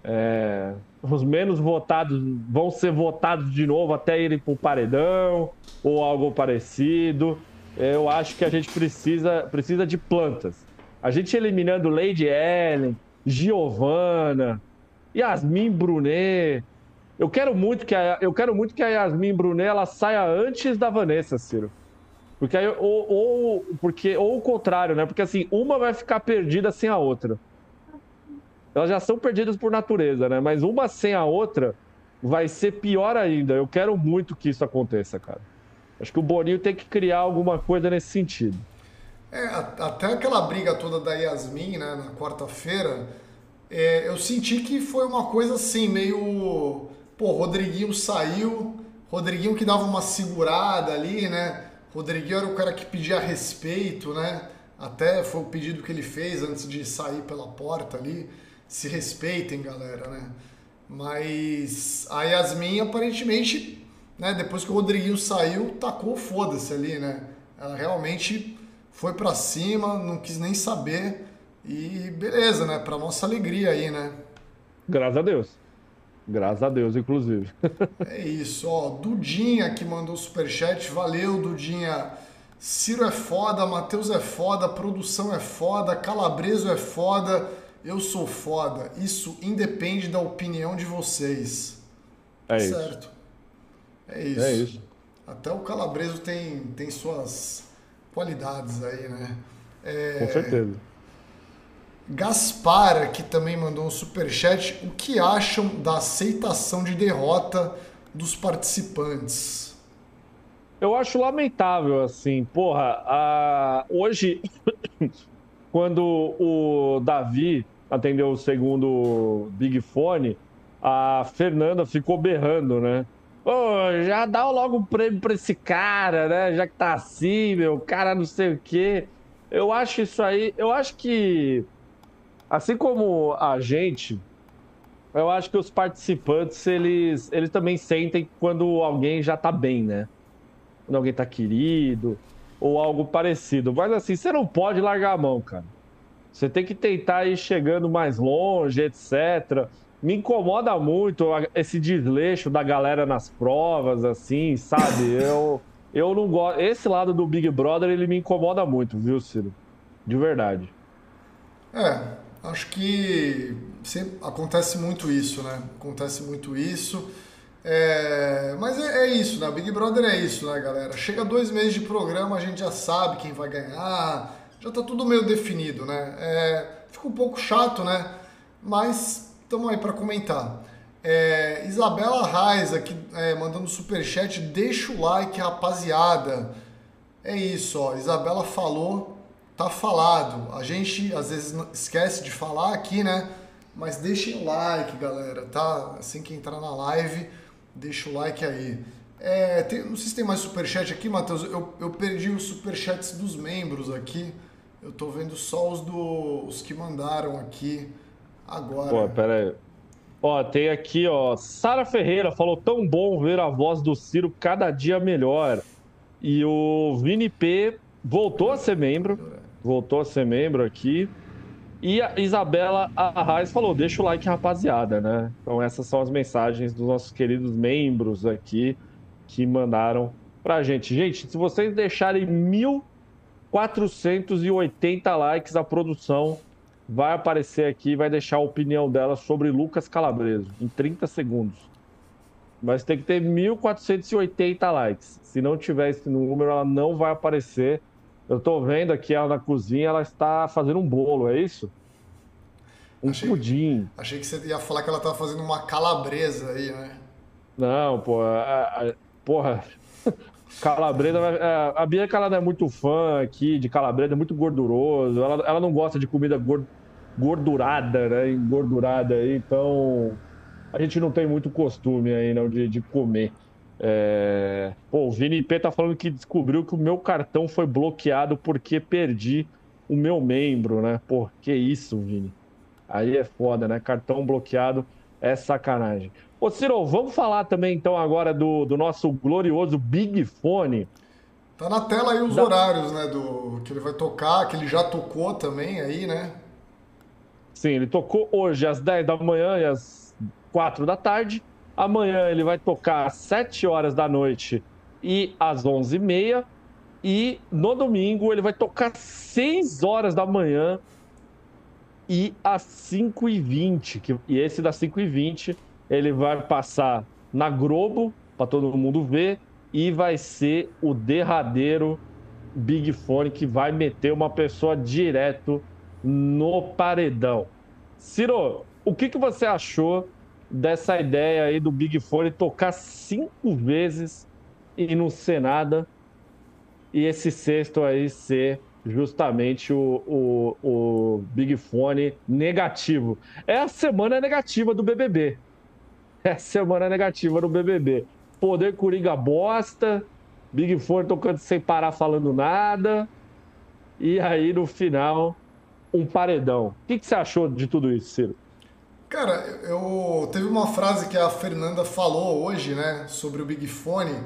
é, os menos votados vão ser votados de novo até irem para o paredão ou algo parecido. Eu acho que a gente precisa, precisa de plantas. A gente eliminando Lady Ellen, Giovana, Yasmin Brunet. Eu quero muito que a, eu quero muito que a Yasmin Brunet ela saia antes da Vanessa, Ciro. Porque aí, ou, ou, porque, ou o contrário, né? Porque assim, uma vai ficar perdida sem a outra elas já são perdidas por natureza, né? Mas uma sem a outra vai ser pior ainda. Eu quero muito que isso aconteça, cara. Acho que o Boninho tem que criar alguma coisa nesse sentido. É, até aquela briga toda da Yasmin, né, na quarta-feira, é, eu senti que foi uma coisa assim, meio. Pô, Rodriguinho saiu, Rodriguinho que dava uma segurada ali, né? Rodriguinho era o cara que pedia respeito, né? Até foi o pedido que ele fez antes de sair pela porta ali se respeitem, galera, né? Mas a Yasmin, aparentemente, né, depois que o Rodriguinho saiu, tacou foda-se ali, né? Ela realmente foi para cima, não quis nem saber. E beleza, né? Pra nossa alegria aí, né? Graças a Deus. Graças a Deus, inclusive. é isso, ó. Dudinha que mandou superchat. Valeu, Dudinha. Ciro é foda, Matheus é foda, produção é foda, Calabreso é foda eu sou foda. Isso independe da opinião de vocês. É certo. Isso. É isso. É isso. Até o Calabreso tem, tem suas qualidades aí, né? É... Com certeza. Gaspar, que também mandou um superchat, o que acham da aceitação de derrota dos participantes? Eu acho lamentável, assim, porra, a... hoje quando o Davi atendeu o segundo Big Fone, a Fernanda ficou berrando, né? Pô, já dá logo um prêmio pra esse cara, né? Já que tá assim, meu, cara não sei o quê. Eu acho isso aí, eu acho que, assim como a gente, eu acho que os participantes, eles, eles também sentem quando alguém já tá bem, né? Quando alguém tá querido, ou algo parecido. Mas assim, você não pode largar a mão, cara. Você tem que tentar ir chegando mais longe, etc. me incomoda muito esse desleixo da galera nas provas, assim, sabe? Eu, eu não gosto. Esse lado do Big Brother, ele me incomoda muito, viu, Ciro? De verdade. É, acho que sempre acontece muito isso, né? Acontece muito isso. É, mas é, é, isso, né? Big Brother é isso, né, galera? Chega dois meses de programa, a gente já sabe quem vai ganhar, já tá tudo meio definido, né? É, fica um pouco chato, né? Mas estamos aí para comentar. É, Isabela Raiz aqui é, mandando superchat, deixa o like, rapaziada. É isso, ó. Isabela falou, tá falado. A gente às vezes esquece de falar aqui, né? Mas deixem o like, galera, tá? Assim que entrar na live Deixa o like aí. É, tem, não sei se tem mais superchat aqui, Matheus. Eu, eu perdi os superchats dos membros aqui. Eu tô vendo só os, do, os que mandaram aqui agora. Pô, pera aí. Ó, tem aqui, ó. Sara Ferreira falou: tão bom ver a voz do Ciro cada dia melhor. E o Vini P voltou a ser membro. Voltou a ser membro aqui. E a Isabela Arraes falou: deixa o like, rapaziada, né? Então, essas são as mensagens dos nossos queridos membros aqui que mandaram pra gente. Gente, se vocês deixarem 1.480 likes, a produção vai aparecer aqui vai deixar a opinião dela sobre Lucas Calabreso em 30 segundos. Mas tem que ter 1.480 likes. Se não tiver esse número, ela não vai aparecer eu tô vendo aqui ela na cozinha, ela está fazendo um bolo, é isso? Um achei, pudim. Achei que você ia falar que ela estava fazendo uma calabresa aí, né? Não, pô, a, a, porra. Calabresa, a, a Bianca ela não é muito fã aqui de calabresa, é muito gorduroso. Ela, ela não gosta de comida gordurada, né? Engordurada, então a gente não tem muito costume aí não, de, de comer. É... Pô, o Vini P tá falando que descobriu que o meu cartão foi bloqueado porque perdi o meu membro, né? Pô, que isso, Vini. Aí é foda, né? Cartão bloqueado é sacanagem. Ô, Ciro, vamos falar também então agora do, do nosso glorioso Big Fone. Tá na tela aí os da... horários, né? Do que ele vai tocar, que ele já tocou também aí, né? Sim, ele tocou hoje às 10 da manhã e às 4 da tarde. Amanhã ele vai tocar às 7 horas da noite e às 11h30. E no domingo ele vai tocar às 6 horas da manhã e às 5h20. E esse das 5h20 ele vai passar na Globo para todo mundo ver e vai ser o derradeiro Big Fone que vai meter uma pessoa direto no paredão. Ciro, o que, que você achou dessa ideia aí do Big Fone tocar cinco vezes e não ser nada, e esse sexto aí ser justamente o, o, o Big Fone negativo. É a semana negativa do BBB. É a semana negativa do BBB. Poder Coringa bosta, Big Fone tocando sem parar falando nada, e aí no final, um paredão. O que, que você achou de tudo isso, Ciro? Cara, eu teve uma frase que a Fernanda falou hoje, né, sobre o Big Fone.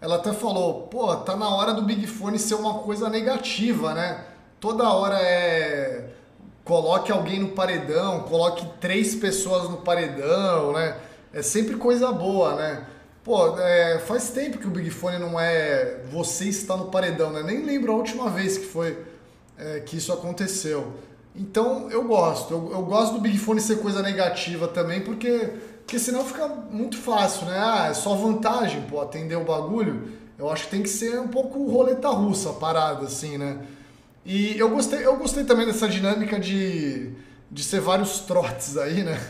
Ela até falou, pô, tá na hora do Big Fone ser uma coisa negativa, né? Toda hora é coloque alguém no paredão, coloque três pessoas no paredão, né? É sempre coisa boa, né? Pô, é, faz tempo que o Big Fone não é você está no paredão, né? Nem lembro a última vez que foi é, que isso aconteceu. Então eu gosto. Eu, eu, gosto do Big Fone ser coisa negativa também, porque, porque senão fica muito fácil, né? Ah, é só vantagem, pô, atender o bagulho. Eu acho que tem que ser um pouco roleta russa a parada, assim, né? E eu gostei, eu gostei também dessa dinâmica de, de ser vários trotes aí, né?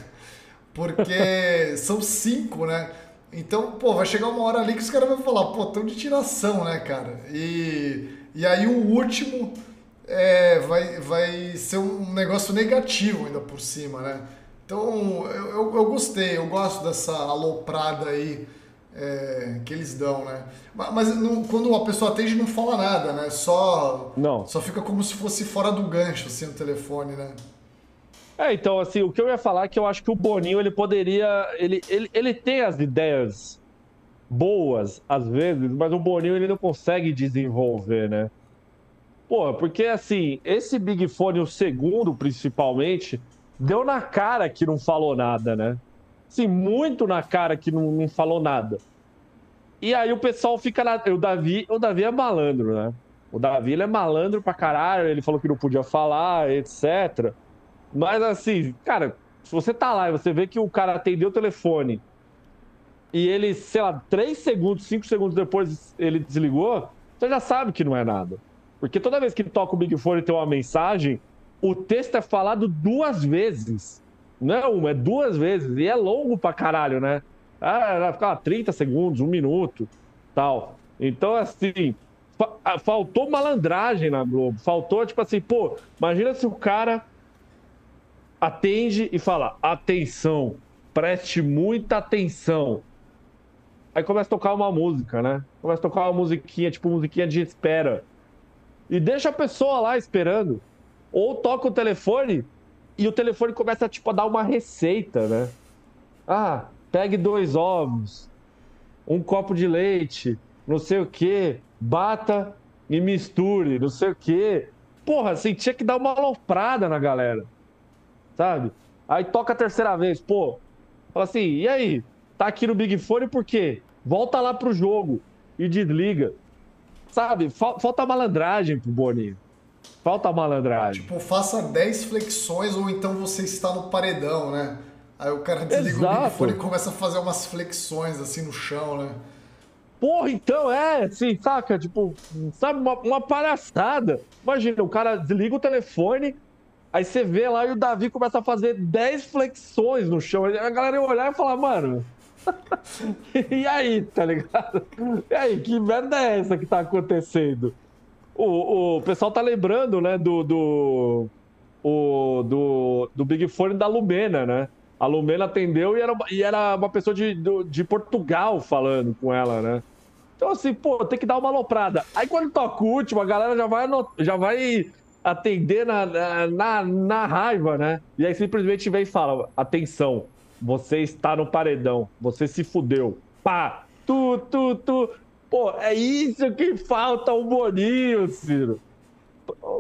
Porque são cinco, né? Então, pô, vai chegar uma hora ali que os caras vão falar, pô, tão de tiração, né, cara? E, e aí o último é, vai, vai ser um negócio negativo ainda por cima, né? Então eu, eu, eu gostei, eu gosto dessa aloprada aí é, que eles dão, né? Mas não, quando a pessoa atende não fala nada, né? Só, não. só fica como se fosse fora do gancho, assim, no telefone, né? É, então, assim, o que eu ia falar é que eu acho que o Boninho, ele poderia... Ele, ele, ele tem as ideias boas, às vezes, mas o Boninho, ele não consegue desenvolver, né? Pô, porque assim, esse Big Fone, o segundo principalmente, deu na cara que não falou nada, né? Sim, muito na cara que não, não falou nada. E aí o pessoal fica na. O Davi, o Davi é malandro, né? O Davi ele é malandro pra caralho, ele falou que não podia falar, etc. Mas assim, cara, se você tá lá e você vê que o cara atendeu o telefone e ele, sei lá, 3 segundos, 5 segundos depois ele desligou, você já sabe que não é nada. Porque toda vez que toca o Big Fone e tem uma mensagem, o texto é falado duas vezes. Não é uma, é duas vezes. E é longo pra caralho, né? Ah, ficar 30 segundos, um minuto, tal. Então, assim, fa faltou malandragem na Globo. Faltou, tipo assim, pô, imagina se o cara atende e fala: atenção, preste muita atenção. Aí começa a tocar uma música, né? Começa a tocar uma musiquinha, tipo musiquinha de espera. E deixa a pessoa lá esperando. Ou toca o telefone e o telefone começa tipo, a dar uma receita, né? Ah, pegue dois ovos, um copo de leite, não sei o que, bata e misture, não sei o que. Porra, assim, tinha que dar uma aloprada na galera, sabe? Aí toca a terceira vez, pô, fala assim, e aí? Tá aqui no Big Fone por quê? Volta lá pro jogo e desliga. Sabe? Falta malandragem pro Boninho. Falta malandragem. Tipo, faça 10 flexões ou então você está no paredão, né? Aí o cara desliga Exato. o microfone e começa a fazer umas flexões assim no chão, né? Porra, então é, assim, saca? Tipo, sabe, uma, uma palhaçada. Imagina, o cara desliga o telefone, aí você vê lá e o Davi começa a fazer 10 flexões no chão. A galera ia olhar e falar, mano. e aí, tá ligado? E aí, que merda é essa que tá acontecendo? O, o pessoal tá lembrando, né, do, do, o, do, do Big Fone da Lumena, né? A Lumena atendeu e era, e era uma pessoa de, de Portugal falando com ela, né? Então, assim, pô, tem que dar uma aloprada. Aí quando toca o último, a galera já vai, já vai atender na, na, na raiva, né? E aí simplesmente vem e fala: atenção, você está no paredão, você se fudeu. Pá! Tu, tu, tu. Pô, é isso que falta o Boninho, Ciro.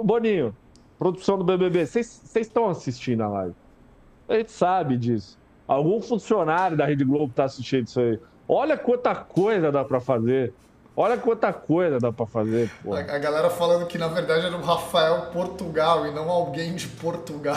Boninho, produção do BBB, vocês estão assistindo a live? A gente sabe disso. Algum funcionário da Rede Globo está assistindo isso aí. Olha quanta coisa dá para fazer. Olha quanta coisa dá para fazer. A galera falando que na verdade era o Rafael Portugal e não alguém de Portugal.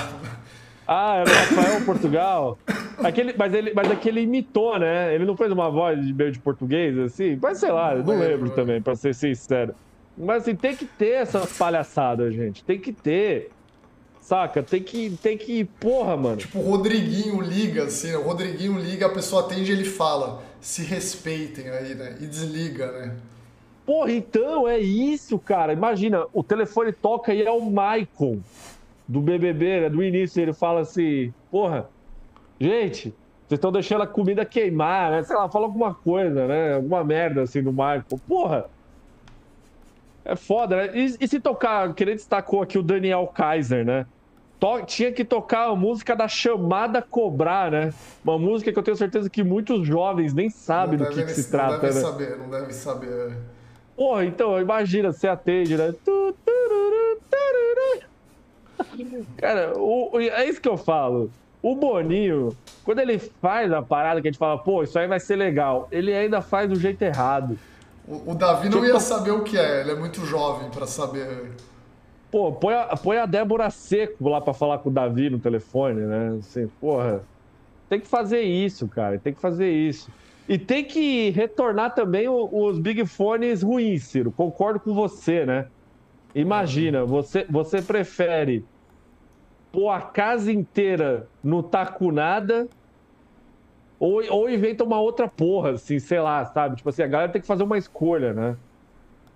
Ah, era o Rafael Portugal? Aquele, mas, ele, mas aquele imitou, né? Ele não fez uma voz de meio de português, assim? Mas sei lá, eu não lembro também, pra ser sincero. Mas assim, tem que ter essas palhaçadas, gente. Tem que ter. Saca? Tem que, tem que. Porra, mano. Tipo, o Rodriguinho liga, assim, o Rodriguinho liga, a pessoa atende e ele fala: se respeitem aí, né? E desliga, né? Porra, então é isso, cara. Imagina, o telefone toca e é o Michael do BBB, né, do início, ele fala assim: porra, gente, vocês estão deixando a comida queimar, né? Sei lá, fala alguma coisa, né? Alguma merda assim no Michael. Porra! É foda, né? E, e se tocar, que ele destacou aqui o Daniel Kaiser, né? To tinha que tocar a música da chamada cobrar, né? Uma música que eu tenho certeza que muitos jovens nem sabem do que, que, se trata, não deve né? saber, não deve saber. Porra, então, imagina, você atende, né? Cara, o, é isso que eu falo. O Boninho, quando ele faz a parada que a gente fala, pô, isso aí vai ser legal, ele ainda faz do jeito errado. O, o Davi não tipo, ia saber o que é, ele é muito jovem para saber. Pô, põe a, põe a Débora Seco lá para falar com o Davi no telefone, né? Assim, porra. Tem que fazer isso, cara, tem que fazer isso. E tem que retornar também os Big Fones ruins, Ciro. Concordo com você, né? Imagina, você, você prefere pôr a casa inteira no taco nada ou, ou inventa uma outra porra, assim, sei lá, sabe? Tipo assim, a galera tem que fazer uma escolha, né?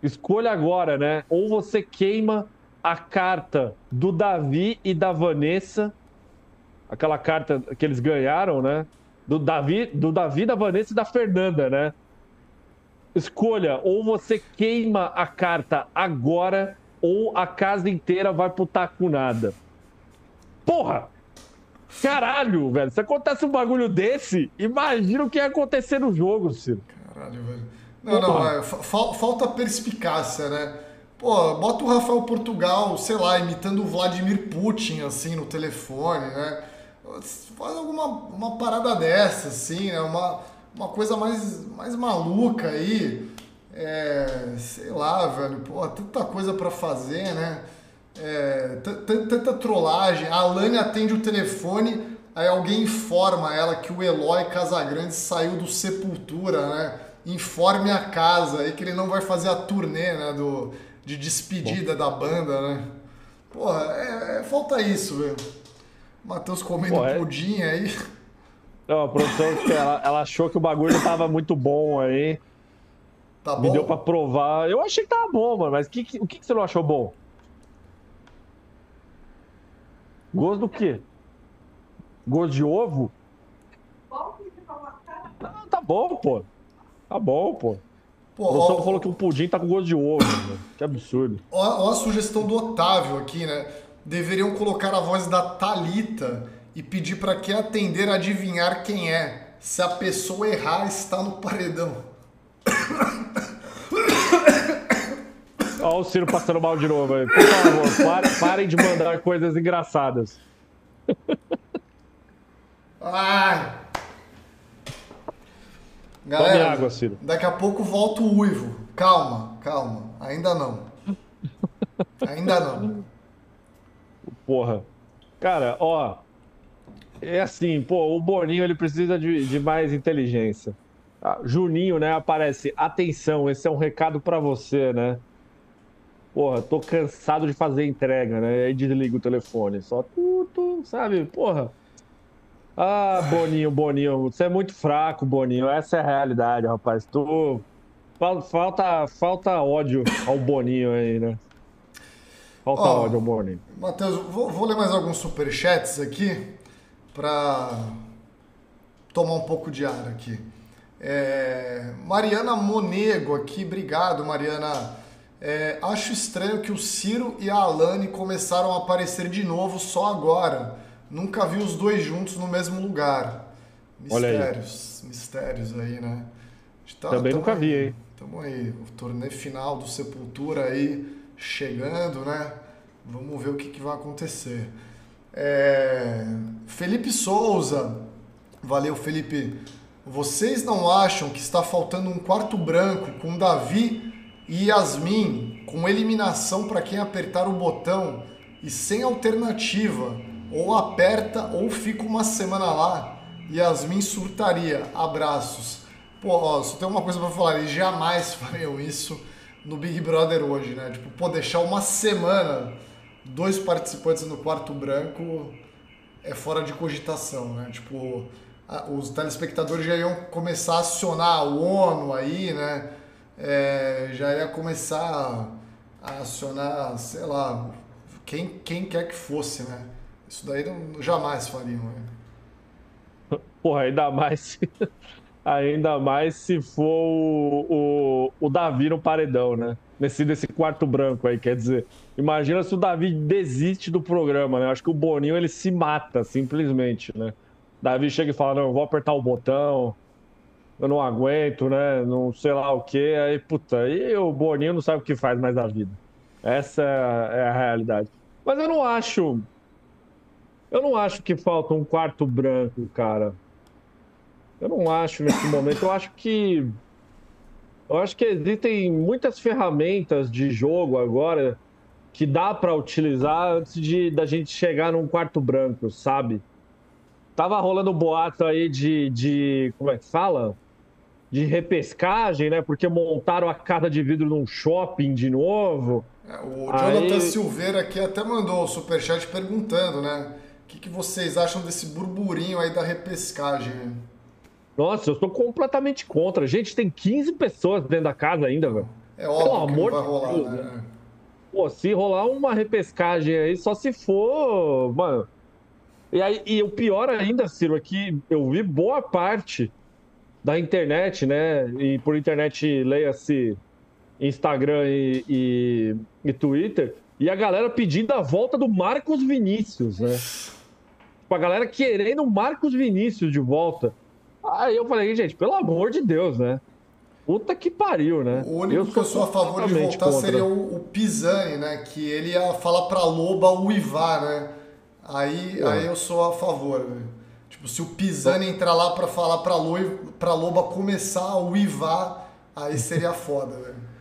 Escolha agora, né? Ou você queima a carta do Davi e da Vanessa, aquela carta que eles ganharam, né? Do Davi, do Davi, da Vanessa e da Fernanda, né? Escolha, ou você queima a carta agora, ou a casa inteira vai pro taco nada. Porra! Caralho, velho. Se acontece um bagulho desse, imagina o que ia acontecer no jogo, Ciro. Caralho, velho. Não, Porra. não, é, falta perspicácia, né? Pô, bota o Rafael Portugal, sei lá, imitando o Vladimir Putin, assim, no telefone, né? faz alguma uma parada dessa, assim, né? Uma, uma coisa mais, mais maluca aí. É, sei lá, velho, pô, tanta coisa para fazer, né? É, tanta trollagem. A Alane atende o telefone, aí alguém informa ela que o Eloy Casagrande saiu do Sepultura, né? Informe a casa aí que ele não vai fazer a turnê, né? Do, de despedida Bom. da banda, né? Porra, é, é, falta isso, velho. Matheus comendo Pô, é... pudim aí. Não, a produção, ela, ela, achou que o bagulho tava muito bom aí. Tá bom? Me deu pra provar. Eu achei que tava bom, mano, mas que, que, o que, que você não achou bom? Gosto do quê? Gosto de ovo? Não, tá bom, pô. Tá bom, pô. Pô, o ó, falou que o pudim tá com gosto de ovo, mano. Que absurdo. Ó, ó, a sugestão do Otávio aqui, né? Deveriam colocar a voz da Talita e pedir para quem atender adivinhar quem é. Se a pessoa errar, está no paredão. Olha o Ciro passando mal de novo. Por favor, parem, parem de mandar coisas engraçadas. Ai. Galera, Tome água, Ciro. Daqui a pouco volta o uivo. Calma, calma. Ainda não. Ainda não. Porra. Cara, ó. É assim, pô, o Boninho ele precisa de, de mais inteligência. Ah, Juninho, né, aparece. Atenção, esse é um recado para você, né? Porra, tô cansado de fazer entrega, né? Aí desliga o telefone. Só tu, tu, sabe? Porra. Ah, Boninho, Boninho, você é muito fraco, Boninho. Essa é a realidade, rapaz. Tu. Falta, falta ódio ao Boninho aí, né? Falta oh, ódio ao Boninho. Matheus, vou, vou ler mais alguns superchats aqui para tomar um pouco de ar aqui. É, Mariana Monego aqui, obrigado, Mariana. É, acho estranho que o Ciro e a Alane começaram a aparecer de novo só agora. Nunca vi os dois juntos no mesmo lugar. Mistérios, aí. mistérios aí, né? Tá, Também nunca aí, vi, hein? Tamo aí, o torneio final do Sepultura aí chegando, né? Vamos ver o que, que vai acontecer. É... Felipe Souza, valeu Felipe. Vocês não acham que está faltando um quarto branco com Davi e Yasmin com eliminação para quem apertar o botão e sem alternativa, ou aperta ou fica uma semana lá, Yasmin surtaria. Abraços. Pô, ó, só tem uma coisa para falar, eles jamais fariam isso no Big Brother hoje, né? Tipo, pô, deixar uma semana dois participantes no quarto branco é fora de cogitação, né? Tipo, os telespectadores já iam começar a acionar o ONU aí, né? é, já ia começar a acionar, sei lá, quem, quem quer que fosse, né? Isso daí não, jamais fariam. Né? Porra, ainda mais. ainda mais se for o, o, o, Davi no paredão, né? Nesse, nesse quarto branco aí, quer dizer. Imagina se o Davi desiste do programa, né? Acho que o Boninho ele se mata, simplesmente, né? Davi chega e fala: Não, eu vou apertar o botão, eu não aguento, né? Não sei lá o que. Aí, puta, aí o Boninho não sabe o que faz mais da vida. Essa é a realidade. Mas eu não acho. Eu não acho que falta um quarto branco, cara. Eu não acho nesse momento. Eu acho que. Eu acho que existem muitas ferramentas de jogo agora que dá para utilizar antes de da gente chegar num quarto branco, sabe? Tava rolando um boato aí de, de como é que fala? de repescagem, né? Porque montaram a casa de vidro num shopping de novo. É, o Jonathan Aí... Silveira aqui até mandou o superchat perguntando, né? O que, que, vocês acham desse burburinho aí da repescagem? Nossa, eu sou completamente contra. Gente, tem 15 pessoas dentro da casa ainda, velho. É óbvio Pelo vai rolar, Deus, né? né? Pô, se rolar uma repescagem aí, só se for, mano. E, aí, e o pior ainda, Ciro, é que eu vi boa parte da internet, né? E por internet leia-se Instagram e, e, e, Twitter, e a galera pedindo a volta do Marcos Vinícius, né? Tipo, a galera querendo o Marcos Vinícius de volta. Aí eu falei, gente, pelo amor de Deus, né? Puta que pariu, né? O único eu que eu sou a favor de voltar contra. seria o, o Pisani, né? Que ele ia falar pra Loba uivar, né? Aí, aí eu sou a favor, velho. Tipo, se o Pisani entrar lá para falar pra, Lo, pra Loba começar a uivar, aí seria foda, velho.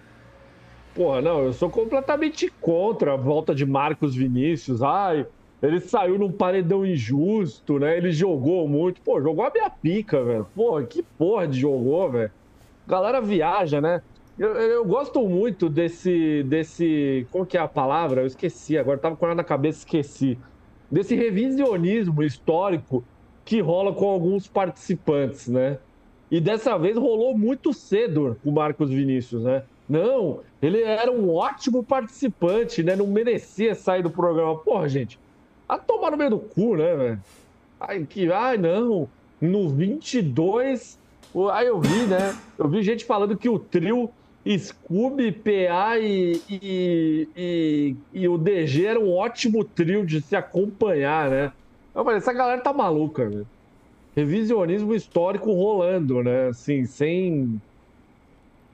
Porra, não, eu sou completamente contra a volta de Marcos Vinícius. Ai, ele saiu num paredão injusto, né? Ele jogou muito. Pô, jogou a minha pica, velho. Porra, que porra de jogou, velho. Galera viaja, né? Eu, eu, gosto muito desse, desse. Como que é a palavra? Eu esqueci, agora tava com ela na cabeça, esqueci. Desse revisionismo histórico que rola com alguns participantes, né? E dessa vez rolou muito cedo com o Marcos Vinícius, né? Não, ele era um ótimo participante, né? Não merecia sair do programa. Porra, gente, a tomar no meio do cu, né, velho? Ai, que, ai, não. No 22, aí eu vi, né? Eu vi gente falando que o trio Scooby, PA e, e, e, e, o DG era um ótimo trio de se acompanhar, né? Eu falei, essa galera tá maluca, velho. Revisionismo histórico rolando, né? Assim, sem.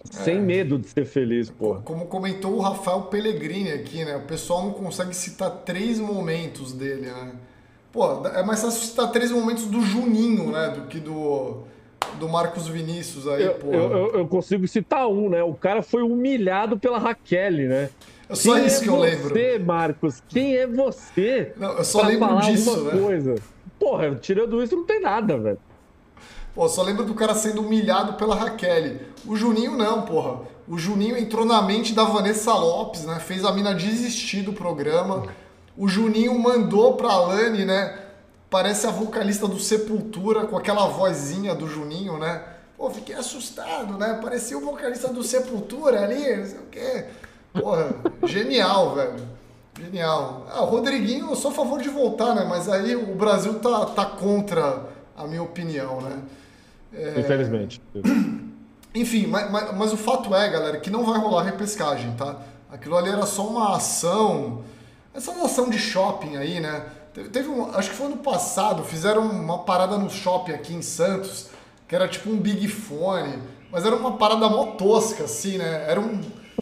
Sem é. medo de ser feliz, pô. Como comentou o Rafael Pellegrini aqui, né? O pessoal não consegue citar três momentos dele, né? Pô, é mais fácil citar três momentos do Juninho, né? Do que do do Marcos Vinícius aí, pô. Eu, eu, eu, consigo citar um, né? O cara foi humilhado pela Raquel, né? É só Quem isso é que eu lembro. você, Marcos? Quem é você? Não, eu só lembro disso, né? Coisa? Porra, tirando isso, não tem nada, velho. Pô, só lembro do cara sendo humilhado pela Raquel. O Juninho não, porra. O Juninho entrou na mente da Vanessa Lopes, né? Fez a mina desistir do programa. O Juninho mandou pra Lani, né? Parece a vocalista do Sepultura com aquela vozinha do Juninho, né? Pô, fiquei assustado, né? Parecia o vocalista do Sepultura ali, não sei o quê. Porra, genial, velho. Genial. Ah, o Rodriguinho, eu sou a favor de voltar, né? Mas aí o Brasil tá, tá contra a minha opinião, né? É... Infelizmente. Enfim, mas, mas, mas, o fato é, galera, que não vai rolar repescagem, tá? Aquilo ali era só uma ação. Essa ação de shopping aí, né? Teve um, acho que foi ano passado, fizeram uma parada no shopping aqui em Santos, que era tipo um Big Fone, mas era uma parada mó tosca, assim, né? Era um,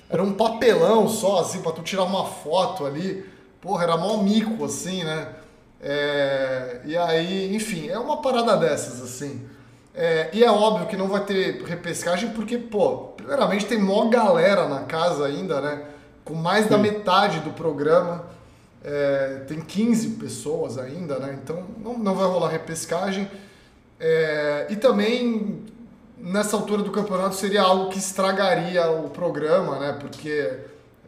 era um papelão só, assim, pra tu tirar uma foto ali. Porra, era mó mico, assim, né? É, e aí, enfim, é uma parada dessas, assim. É, e é óbvio que não vai ter repescagem, porque, pô, primeiramente tem mó galera na casa ainda, né? Com mais Sim. da metade do programa. É, tem 15 pessoas ainda, né? Então não, não vai rolar repescagem. É, e também nessa altura do campeonato seria algo que estragaria o programa, né? Porque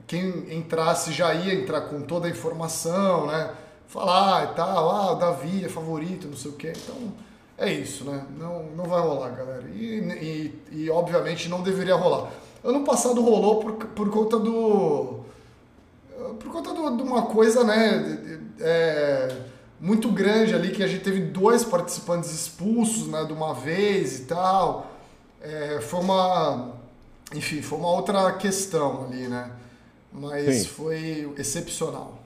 quem entrasse já ia entrar com toda a informação, né? Falar e tal, ah, o Davi é favorito, não sei o quê. Então é isso, né? Não, não vai rolar, galera. E, e, e obviamente não deveria rolar. Ano passado rolou por, por conta do por conta de uma coisa, né, é, muito grande ali, que a gente teve dois participantes expulsos, né, de uma vez e tal. É, foi uma, enfim, foi uma outra questão ali, né, mas Sim. foi excepcional.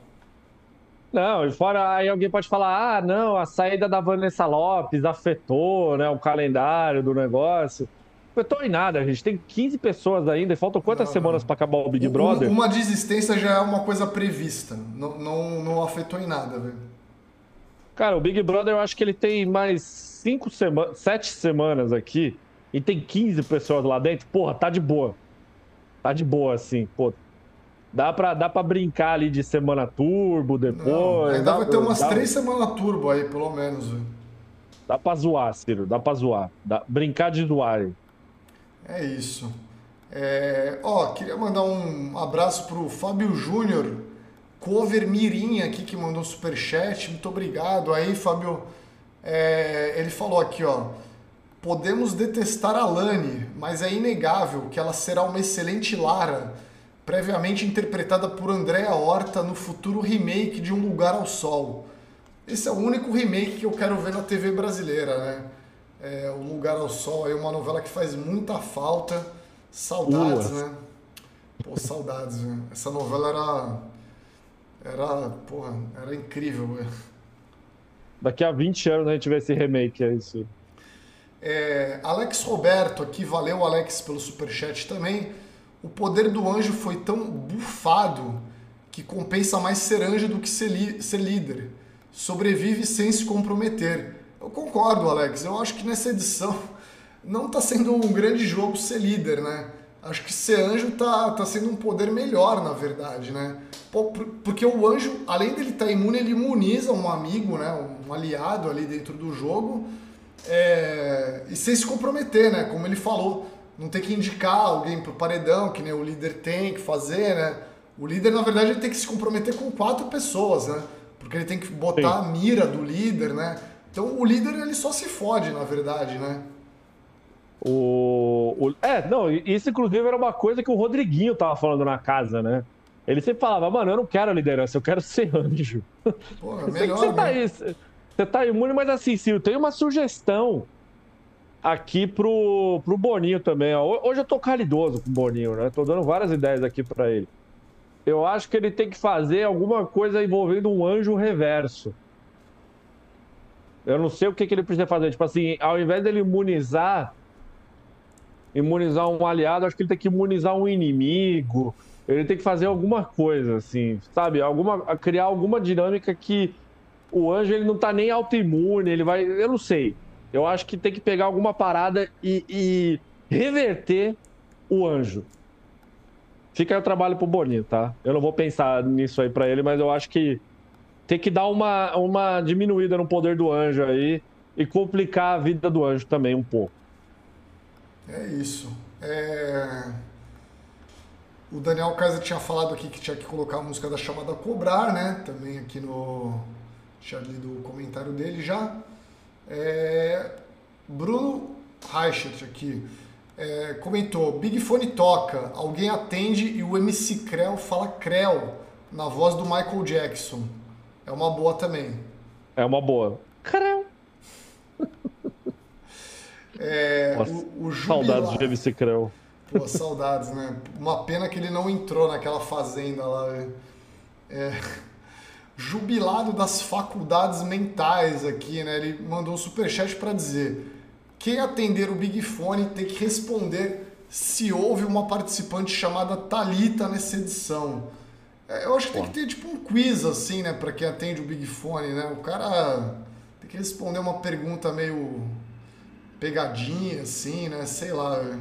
Não, e fora aí alguém pode falar, ah, não, a saída da Vanessa Lopes afetou, né, o calendário do negócio afetou em nada. A gente tem 15 pessoas ainda e faltam quantas não, semanas para acabar o Big Brother? Uma, uma desistência já é uma coisa prevista. Não, não, não afetou em nada, velho. Cara, o Big Brother eu acho que ele tem mais cinco semanas, sete semanas aqui e tem 15 pessoas lá dentro. Porra, tá de boa. Tá de boa, assim, pô. Dá pra, dá pra brincar ali de semana turbo depois. Não, ainda dá, vai ter umas dá... três semanas turbo aí, pelo menos, velho. Dá pra zoar, Ciro. Dá pra zoar. Dá... Brincar de zoar. É isso. É, ó, queria mandar um abraço pro Fábio Júnior, cover Mirim aqui que mandou super chat. Muito obrigado aí, Fábio. É, ele falou aqui, ó. Podemos detestar a Lani, mas é inegável que ela será uma excelente Lara, previamente interpretada por Andréa Horta no futuro remake de Um Lugar ao Sol. Esse é o único remake que eu quero ver na TV brasileira, né? É, o Lugar ao Sol é uma novela que faz muita falta. Saudades, né? Pô, saudades, né? Essa novela era. Era. Porra, era incrível, velho. Daqui a 20 anos a gente vê esse remake, é isso. É, Alex Roberto aqui, valeu Alex pelo superchat também. O poder do anjo foi tão bufado que compensa mais ser anjo do que ser, ser líder. sobrevive sem se comprometer. Eu concordo, Alex. Eu acho que nessa edição não está sendo um grande jogo ser líder, né? Acho que ser anjo tá, tá sendo um poder melhor, na verdade, né? Porque o anjo, além dele estar tá imune, ele imuniza um amigo, né? Um aliado ali dentro do jogo. É... E sem se comprometer, né? Como ele falou, não tem que indicar alguém pro paredão, que nem o líder tem que fazer, né? O líder, na verdade, ele tem que se comprometer com quatro pessoas, né? Porque ele tem que botar Sim. a mira do líder, né? Então o líder ele só se fode, na verdade, né? O, o, é, não, isso inclusive era uma coisa que o Rodriguinho tava falando na casa, né? Ele sempre falava, mano, eu não quero liderança, eu quero ser anjo. Pô, é melhor, você, tá aí, você tá imune, mas assim, Ciro, tem uma sugestão aqui pro, pro Boninho também. Ó. Hoje eu tô caridoso com o Boninho, né? Tô dando várias ideias aqui para ele. Eu acho que ele tem que fazer alguma coisa envolvendo um anjo reverso. Eu não sei o que, que ele precisa fazer. Tipo assim, ao invés dele imunizar imunizar um aliado, acho que ele tem que imunizar um inimigo. Ele tem que fazer alguma coisa, assim, sabe? Alguma, criar alguma dinâmica que o anjo ele não tá nem autoimune, ele vai. Eu não sei. Eu acho que tem que pegar alguma parada e, e reverter o anjo. Fica o trabalho pro Boninho, tá? Eu não vou pensar nisso aí para ele, mas eu acho que tem que dar uma, uma diminuída no poder do anjo aí e complicar a vida do anjo também um pouco. É isso. É... O Daniel Kaiser tinha falado aqui que tinha que colocar a música da chamada Cobrar, né? Também aqui no. Tinha lido o comentário dele já. É... Bruno Reichert aqui é, comentou: Big Fone toca, alguém atende e o MC Creu fala Creu na voz do Michael Jackson. É uma boa também. É uma boa. Creu. É, Nossa, o, o saudades de MC Creu. Pô, saudades, né? Uma pena que ele não entrou naquela fazenda lá. É, jubilado das faculdades mentais aqui, né? Ele mandou um superchat para dizer: quem atender o Big Fone tem que responder se houve uma participante chamada Talita nessa edição. É, eu acho que tem que ter tipo um quiz assim, né, para quem atende o Big Fone, né? O cara tem que responder uma pergunta meio pegadinha, assim, né? Sei lá.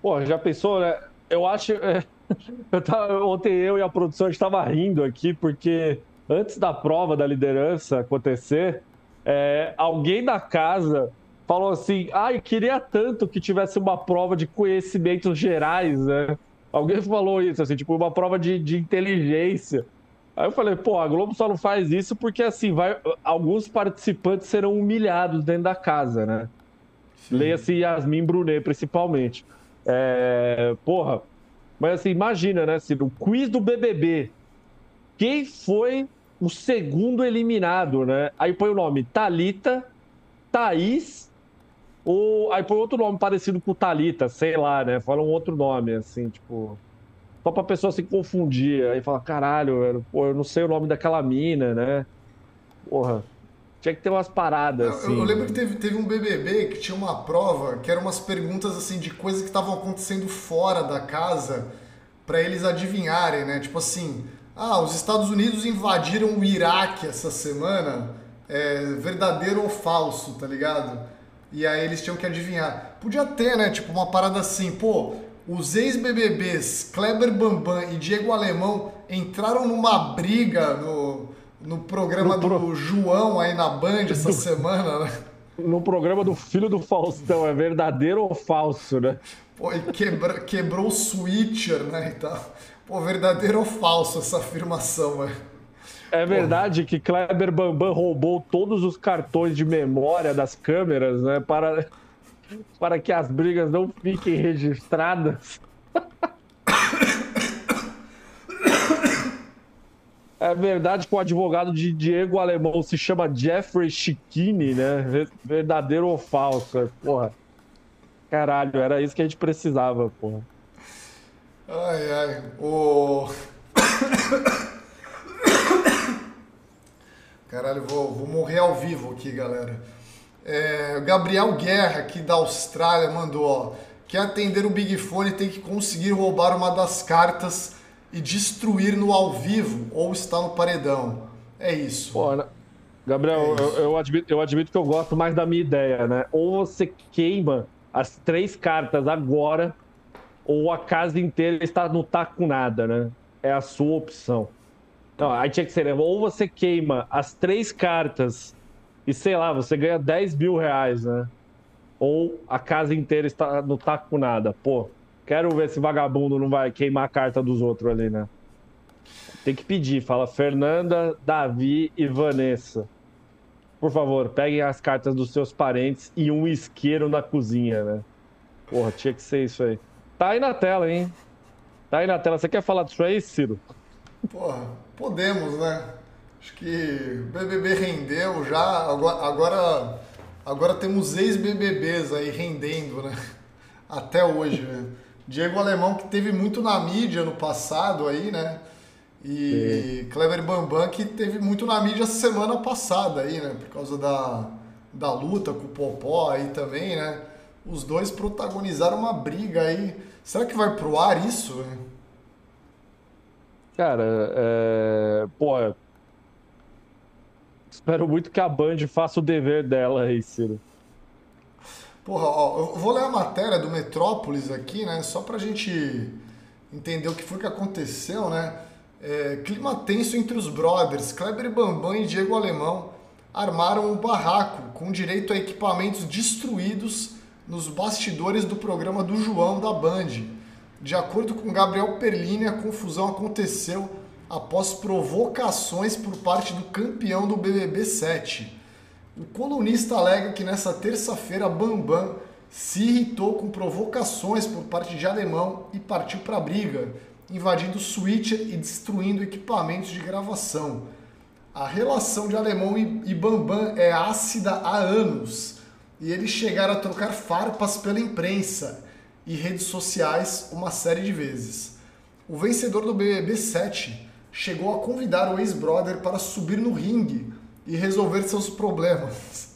Pô, já pensou, né? Eu acho. É... Eu tava... Ontem eu e a produção estava rindo aqui, porque antes da prova da liderança acontecer, é... alguém da casa falou assim: ai, ah, queria tanto que tivesse uma prova de conhecimentos gerais, né? Alguém falou isso, assim, tipo, uma prova de, de inteligência. Aí eu falei, pô, a Globo só não faz isso porque, assim, vai, alguns participantes serão humilhados dentro da casa, né? Leia-se Yasmin Brunet, principalmente. É, porra, mas assim, imagina, né, Ciro, o quiz do BBB. Quem foi o segundo eliminado, né? Aí põe o nome Talita, Thaís, ou aí põe outro nome parecido com Talita, sei lá, né? Fala um outro nome, assim, tipo só pra pessoa se confundir. Aí fala, caralho, velho, pô, eu não sei o nome daquela mina, né? Porra. Tinha que ter umas paradas, assim. Eu, eu lembro que teve, teve um BBB que tinha uma prova que eram umas perguntas, assim, de coisas que estavam acontecendo fora da casa para eles adivinharem, né? Tipo assim, ah, os Estados Unidos invadiram o Iraque essa semana, é verdadeiro ou falso, tá ligado? E aí eles tinham que adivinhar. Podia ter, né? Tipo, uma parada assim, pô, os ex-BBBs Kleber Bambam e Diego Alemão entraram numa briga no, no programa no pro... do João aí na Band essa do... semana, né? No programa do filho do Faustão, é verdadeiro ou falso, né? Pô, e quebra... quebrou o switcher, né, e tal. Pô, verdadeiro ou falso essa afirmação, velho? É verdade que Kleber Bambam roubou todos os cartões de memória das câmeras, né, para para que as brigas não fiquem registradas. É verdade que o advogado de Diego Alemão se chama Jeffrey Chiquini, né? Verdadeiro ou falso? Porra. Caralho, era isso que a gente precisava, porra. Ai, ai. O. Caralho, vou, vou morrer ao vivo aqui, galera. É, Gabriel Guerra, aqui da Austrália, mandou: ó, quer atender o Big Fone tem que conseguir roubar uma das cartas e destruir no ao vivo ou está no paredão. É isso. Pô, né? Gabriel, é eu, eu, admito, eu admito que eu gosto mais da minha ideia, né? Ou você queima as três cartas agora, ou a casa inteira está no tá com nada, né? É a sua opção. Então, aí tinha que ser, né? ou você queima as três cartas e sei lá, você ganha 10 mil reais, né? Ou a casa inteira está no tá com nada. Pô, quero ver se vagabundo não vai queimar a carta dos outros ali, né? Tem que pedir, fala Fernanda, Davi e Vanessa. Por favor, peguem as cartas dos seus parentes e um isqueiro na cozinha, né? Porra, tinha que ser isso aí. Tá aí na tela, hein? Tá aí na tela. Você quer falar disso aí, Ciro? Porra, podemos, né? Acho que o BBB rendeu já. Agora, agora, agora temos ex-BBBs aí rendendo, né? Até hoje, né? Diego Alemão, que teve muito na mídia no passado aí, né? E Sim. Kleber Bambam, que teve muito na mídia semana passada aí, né? Por causa da, da luta com o Popó aí também, né? Os dois protagonizaram uma briga aí. Será que vai pro ar isso? Né? Cara, é... pô, espero muito que a Band faça o dever dela aí, Ciro. Porra, ó, eu vou ler a matéria do Metrópolis aqui, né? Só pra gente entender o que foi que aconteceu, né? É, clima tenso entre os brothers. Kleber Bambam e Diego Alemão armaram um barraco com direito a equipamentos destruídos nos bastidores do programa do João da Band. De acordo com Gabriel Perlini, a confusão aconteceu após provocações por parte do campeão do BBB 7. O colunista alega que nessa terça-feira Bambam se irritou com provocações por parte de Alemão e partiu para a briga invadindo switcher e destruindo equipamentos de gravação. A relação de Alemão e Bambam é ácida há anos e eles chegaram a trocar farpas pela imprensa e redes sociais uma série de vezes. O vencedor do BBB 7 chegou a convidar o ex-brother para subir no ringue e resolver seus problemas.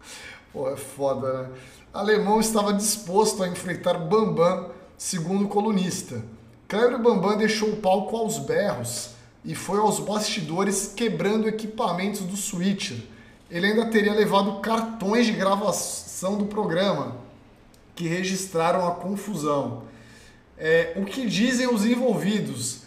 Pô, é foda, né? Alemão estava disposto a enfrentar Bambam, segundo o colunista. Kleber Bambam deixou o palco aos berros e foi aos bastidores quebrando equipamentos do Switcher. Ele ainda teria levado cartões de gravação do programa que registraram a confusão. É, o que dizem os envolvidos?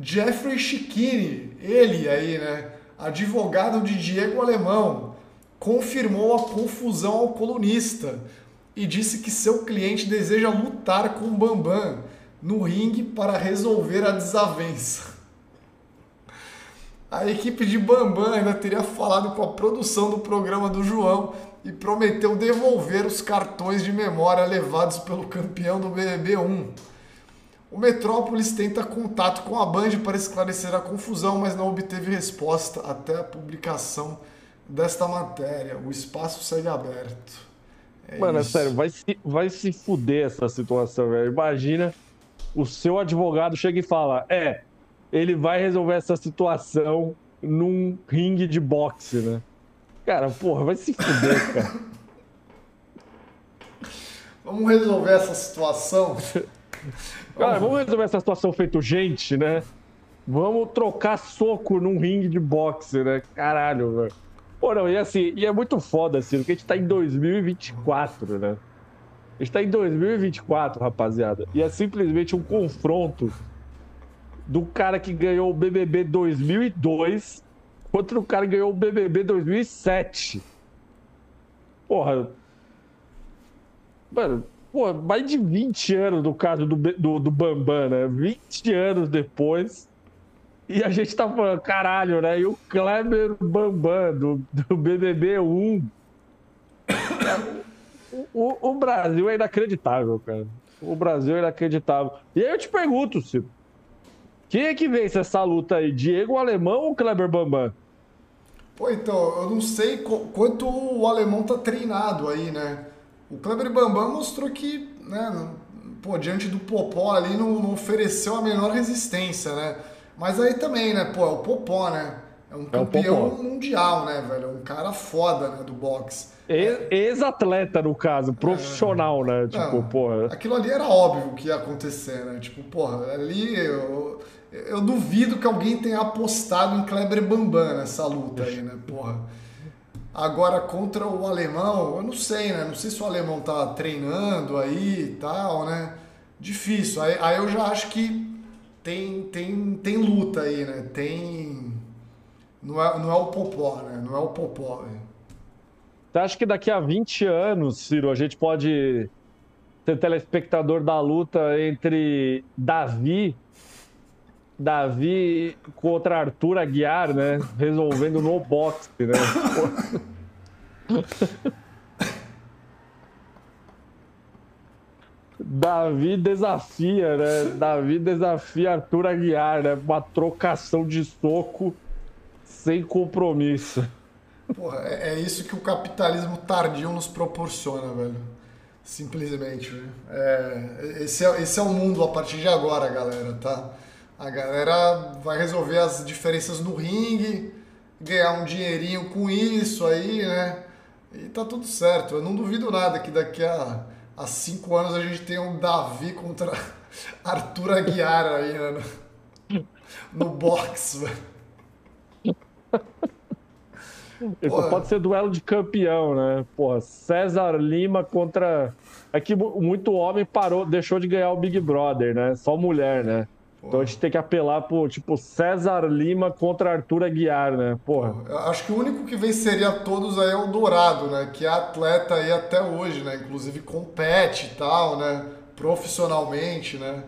Jeffrey Chiquini, ele aí, né, advogado de Diego Alemão, confirmou a confusão ao colunista e disse que seu cliente deseja lutar com Bambam no ringue para resolver a desavença. A equipe de Bambam ainda teria falado com a produção do programa do João e prometeu devolver os cartões de memória levados pelo campeão do BBB 1. O Metrópolis tenta contato com a Band para esclarecer a confusão, mas não obteve resposta até a publicação desta matéria. O espaço segue aberto. É Mano, é isso. é sério, vai se, vai se fuder essa situação, velho. Imagina o seu advogado chega e fala: é, ele vai resolver essa situação num ringue de boxe, né? Cara, porra, vai se fuder, cara. Vamos resolver essa situação. Cara, vamos resolver essa situação feito gente, né? Vamos trocar soco num ringue de boxe, né? Caralho, velho. Pô, não, e assim, e é muito foda, assim, porque a gente tá em 2024, né? A gente tá em 2024, rapaziada. E é simplesmente um confronto do cara que ganhou o BBB 2002 contra o cara ganhou o BBB 2007. Porra. Mano, porra, mais de 20 anos do caso do, do, do Bambam, né? 20 anos depois. E a gente tá falando, caralho, né? E o Kleber Bambam, do, do BBB 1 o, o, Brasil é inacreditável, cara. O Brasil é inacreditável. E aí eu te pergunto, Ciro. Quem é que vence essa luta aí? Diego Alemão ou Kleber Bambam? Pô, então, eu não sei quanto o alemão tá treinado aí, né? O Kleber Bambam mostrou que, né, pô, diante do Popó ali não, não, ofereceu a menor resistência, né? Mas aí também, né, pô, é o Popó, né? é um campeão é mundial, né, velho? É um cara foda, né, do boxe. Ex-atleta, no caso, profissional, é... né? Tipo, Não, porra. Aquilo ali era óbvio que ia acontecer, né? Tipo, porra, ali eu, eu duvido que alguém tenha apostado em Kleber Bambam nessa luta aí, né? Porra. Agora, contra o alemão, eu não sei, né? Não sei se o alemão tá treinando aí e tal, né? Difícil. Aí, aí eu já acho que tem, tem, tem luta aí, né? Tem não é, não é o Popó, né? Não é o Popó. Você acha que daqui a 20 anos, Ciro, a gente pode ser telespectador da luta entre Davi Davi contra Arthur Aguiar, né? Resolvendo no boxe, né? Davi desafia, né? Davi desafia Arthur Aguiar, né? Uma trocação de soco sem compromisso. Porra, é, é, isso que o capitalismo tardio nos proporciona, velho. Simplesmente, né? É, esse, é, esse é o mundo a partir de agora, galera, tá? A galera vai resolver as diferenças no ringue, ganhar um dinheirinho com isso aí, né? E tá tudo certo. Eu não duvido nada que daqui a, a cinco anos a gente tenha um Davi contra Arthur Aguiar aí, né? No, no box, velho. Isso pode ser duelo de campeão, né? Porra, César Lima contra. É muito homem parou, deixou de ganhar o Big Brother, né? Só mulher, né? Porra. Então a gente tem que apelar por, tipo, César Lima contra Arthur Aguiar, né? Porra. Porra. Acho que o único que venceria todos aí é o Dourado, né? Que é atleta aí até hoje, né? Inclusive compete e tal, né? Profissionalmente, né?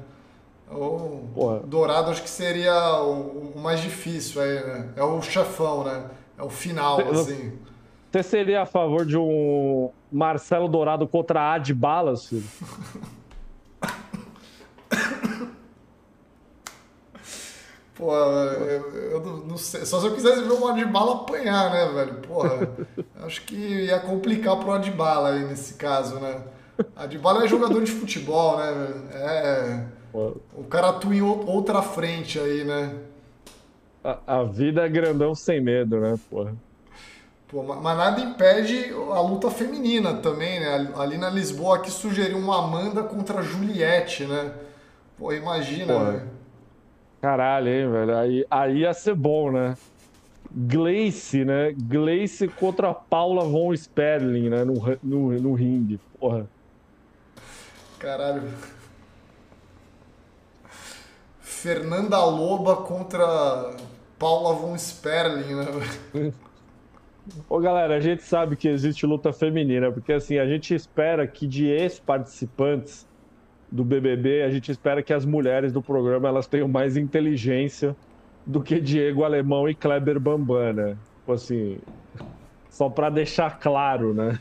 O Porra. Dourado acho que seria o, o, mais difícil aí, né? É o chefão, né? É o final, assim. Você seria a favor de um Marcelo Dourado contra Ad Balas, filho? Pô, eu, eu, não sei. Só se eu quisesse ver o Adbala apanhar, né, velho? Porra, acho que ia complicar pro Adbala aí nesse caso, né? Adbala é jogador de futebol, né? É. O cara atua em outra frente aí, né? A, a vida é grandão sem medo, né, porra? Pô, mas nada impede a luta feminina também, né? Ali na Lisboa que sugeriu uma Amanda contra a Juliette, né? Pô, imagina, Porra. né? Caralho, hein, velho? Aí, aí ia ser bom, né? Gleice, né? Gleice contra Paula von Sperling, né? No, no, no ringue, porra. Caralho. Fernanda Loba contra Paula von Sperling, né? Ô galera, a gente sabe que existe luta feminina, porque assim, a gente espera que de ex-participantes do BBB, a gente espera que as mulheres do programa elas tenham mais inteligência do que Diego Alemão e Kleber Bambam, né? Tipo assim, só para deixar claro, né?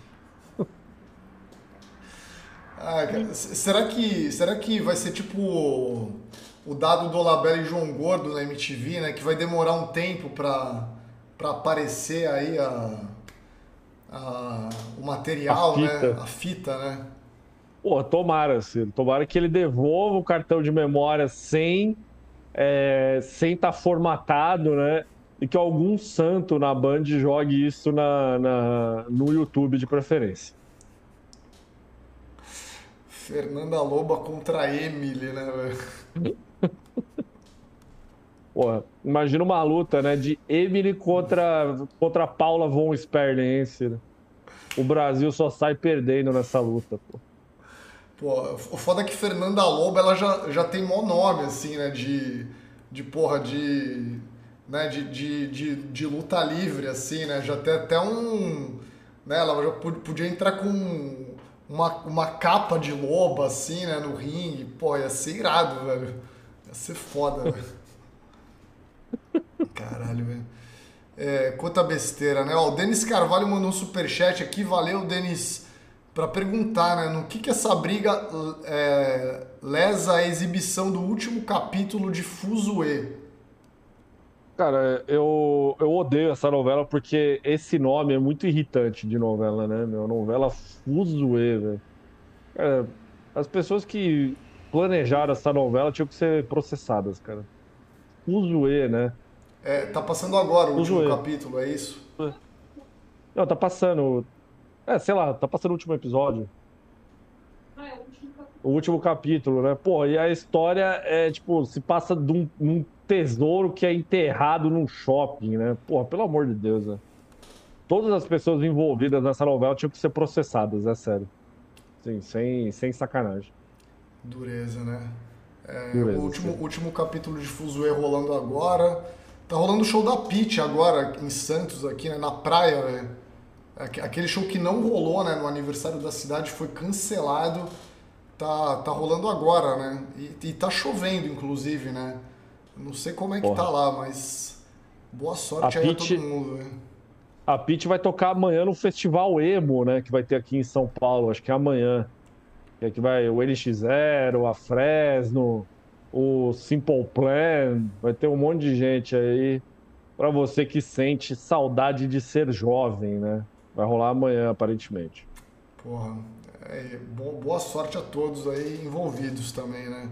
Ah, será que será que vai ser tipo o dado do Olabella e João Gordo na MTV, né? Que vai demorar um tempo para para aparecer aí a, a, o material, a né? A fita, né? Pô, tomara, Ciro. Tomara que ele devolva o cartão de memória sem é, sem estar tá formatado, né? E que algum santo na Band jogue isso na, na, no YouTube de preferência. Fernanda Loba contra Emily, né, velho? Porra, imagina uma luta, né, de Emily contra, contra Paula von Sperling, hein, O Brasil só sai perdendo nessa luta, pô. Pô, o foda é que Fernanda Lobo, ela já, já tem mó nome, assim, né, de, de porra, de, né, de, de, de, de luta livre, assim, né, já tem até um, né, ela já podia entrar com uma, uma capa de loba, assim, né, no ringue, pô, ia ser irado, velho, ia ser foda, velho. Caralho, velho. É, quanta besteira, né? Ó, o Denis Carvalho mandou um superchat aqui. Valeu, Denis, para perguntar, né? No que, que essa briga é, lesa a exibição do último capítulo de Fuzue? Cara, eu, eu odeio essa novela porque esse nome é muito irritante de novela, né? Meu, novela Fuzue, velho. É, as pessoas que planejaram essa novela tinham que ser processadas, cara. Fuzue, né? É, tá passando agora o, o último capítulo, é isso? Não, tá passando. É, sei lá, tá passando o último episódio. Ah, é o último capítulo. O último capítulo, né? Pô, e a história é, tipo, se passa de um, um tesouro que é enterrado num shopping, né? Pô, pelo amor de Deus, né? Todas as pessoas envolvidas nessa novela tinham que ser processadas, é sério. Sim, sem, sem sacanagem. Dureza, né? É, Dureza, o último, último capítulo de Fuzue rolando agora. Tá rolando o show da Pitty agora em Santos, aqui, né? Na praia, velho. Aquele show que não rolou, né? No aniversário da cidade foi cancelado. Tá, tá rolando agora, né? E, e tá chovendo, inclusive, né? Não sei como é que Porra. tá lá, mas boa sorte a aí Pitty... a todo mundo, velho. A Pete vai tocar amanhã no Festival Emo, né? Que vai ter aqui em São Paulo, acho que é amanhã. Que é que vai o NX0, a Fresno, o Simple Plan, vai ter um monte de gente aí para você que sente saudade de ser jovem, né? Vai rolar amanhã, aparentemente. Porra, é, boa sorte a todos aí envolvidos também, né?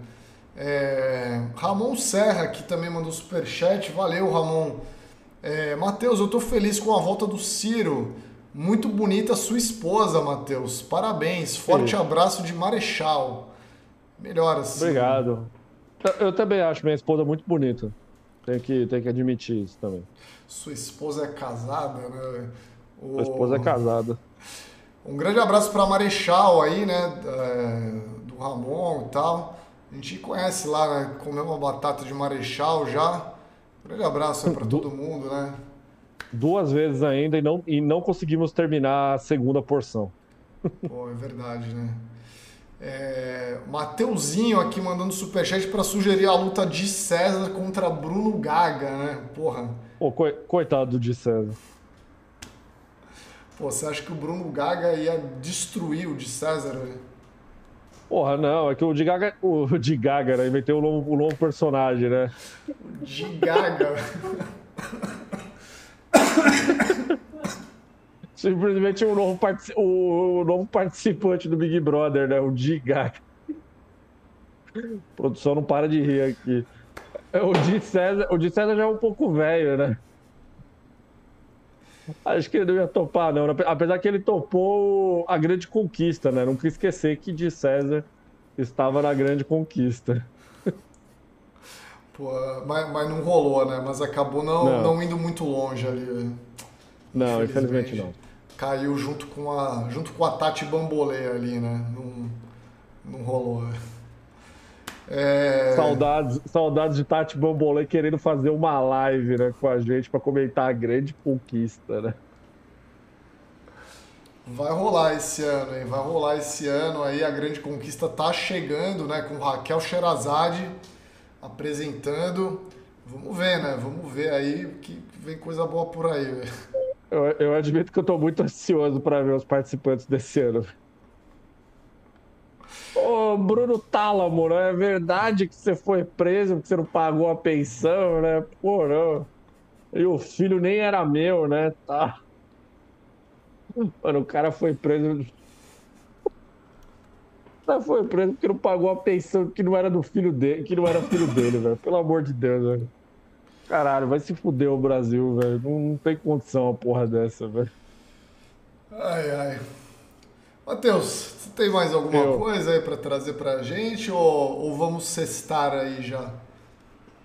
É, Ramon Serra, que também mandou superchat. Valeu, Ramon. É, Matheus, eu estou feliz com a volta do Ciro. Muito bonita sua esposa, Matheus. Parabéns. Forte Sim. abraço de Marechal. Melhor assim. Obrigado. Eu também acho minha esposa muito bonita. Tem que, tem que admitir isso também. Sua esposa é casada, né? O... Sua esposa é casada. Um grande abraço para Marechal aí, né? É, do Ramon e tal. A gente conhece lá, né? Comeu uma batata de Marechal já. Grande abraço para todo mundo, né? Duas vezes ainda e não, e não conseguimos terminar a segunda porção. Pô, é verdade, né? É, Mateuzinho aqui mandando superchat para sugerir a luta de César contra Bruno Gaga, né? Porra. Pô, coitado de César. Pô, você acha que o Bruno Gaga ia destruir o de César, velho? Porra, não, é que o de Gaga, o de Gaga, né? Inventei um novo, um novo personagem, né? O de Gaga. Simplesmente um novo, o, novo participante do Big Brother, né? O de Gaga. A produção não para de rir aqui. É, o de César, o de César já é um pouco velho, né? Acho que ele não ia topar, não. Apesar que ele topou a grande conquista, né? Nunca esquecer que de César estava na grande conquista. Pô, mas, mas não rolou, né? Mas acabou não, não. não indo muito longe ali. Não, infelizmente não. Caiu junto com a, junto com a Tati Bambolê ali, né? Não, não rolou. É... Saudades, saudades de Tati Bambolê querendo fazer uma live né, com a gente para comentar a grande conquista, né? Vai rolar esse ano, hein? Vai rolar esse ano aí. A grande conquista tá chegando, né? Com Raquel Sherazade apresentando. Vamos ver, né? Vamos ver aí que vem coisa boa por aí. Eu, eu admito que eu tô muito ansioso para ver os participantes desse ano. Bruno Tálamo, não é verdade que você foi preso porque você não pagou a pensão, né? Pô, não. E o filho nem era meu, né? Tá. Mano, o cara foi preso. O cara foi preso porque não pagou a pensão que não era do filho dele, que não era filho dele, velho. Pelo amor de Deus, velho. Caralho, vai se fuder o Brasil, velho. Não, não tem condição a porra dessa, velho. Ai, ai. Matheus, você tem mais alguma Eu. coisa aí para trazer pra gente ou, ou vamos cestar aí já?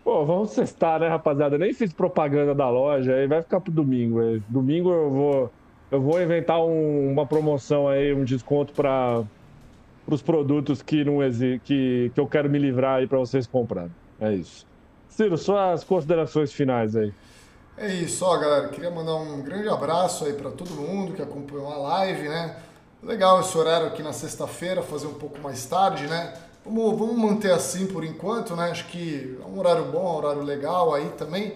Pô, vamos cestar, né, rapaziada? Eu nem fiz propaganda da loja, aí vai ficar pro domingo. Aí. Domingo eu vou, eu vou inventar um, uma promoção aí, um desconto para os produtos que não exi que, que eu quero me livrar aí para vocês comprarem. É isso. Ciro, suas considerações finais aí. É isso, ó, galera. Queria mandar um grande abraço aí para todo mundo que acompanhou a live, né? Legal esse horário aqui na sexta-feira, fazer um pouco mais tarde, né? Vamos, vamos manter assim por enquanto, né? Acho que é um horário bom, um horário legal aí também.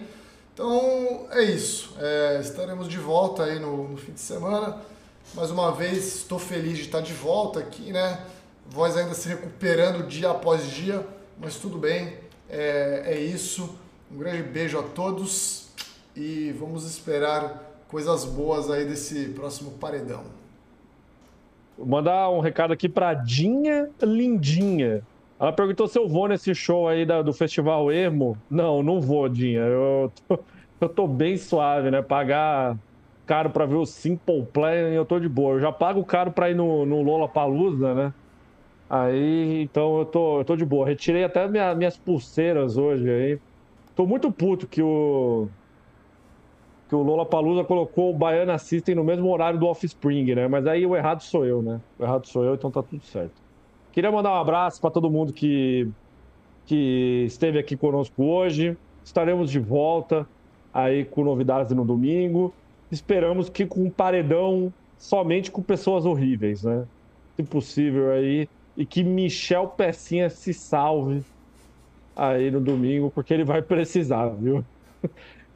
Então é isso. É, estaremos de volta aí no, no, fim de semana. Mais uma vez, estou feliz de estar de volta aqui, né? Voz ainda se recuperando dia após dia, mas tudo bem. É, é isso. Um grande beijo a todos e vamos esperar coisas boas aí desse próximo paredão. Mandar um recado aqui pra Dinha Lindinha. Ela perguntou se eu vou nesse show aí da, do Festival Emo. Não, não vou, Dinha. Eu tô, eu tô bem suave, né? Pagar caro para ver o Simple Plan, eu tô de boa. Eu já pago caro para ir no, no Lola Palusa, né? Aí, então eu tô, eu tô de boa. Retirei até minha, minhas pulseiras hoje aí. Tô muito puto que o que o Lola Palusa colocou o Baiana System no mesmo horário do Offspring, né? Mas aí o errado sou eu, né? O errado sou eu, então tá tudo certo. Queria mandar um abraço para todo mundo que que esteve aqui conosco hoje. Estaremos de volta aí com novidades no domingo. Esperamos que com um paredão somente com pessoas horríveis, né? Se possível aí. E que Michel Pecinha se salve aí no domingo, porque ele vai precisar, viu?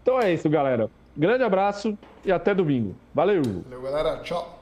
Então é isso, galera. Grande abraço e até domingo. Valeu! Valeu, galera. Tchau.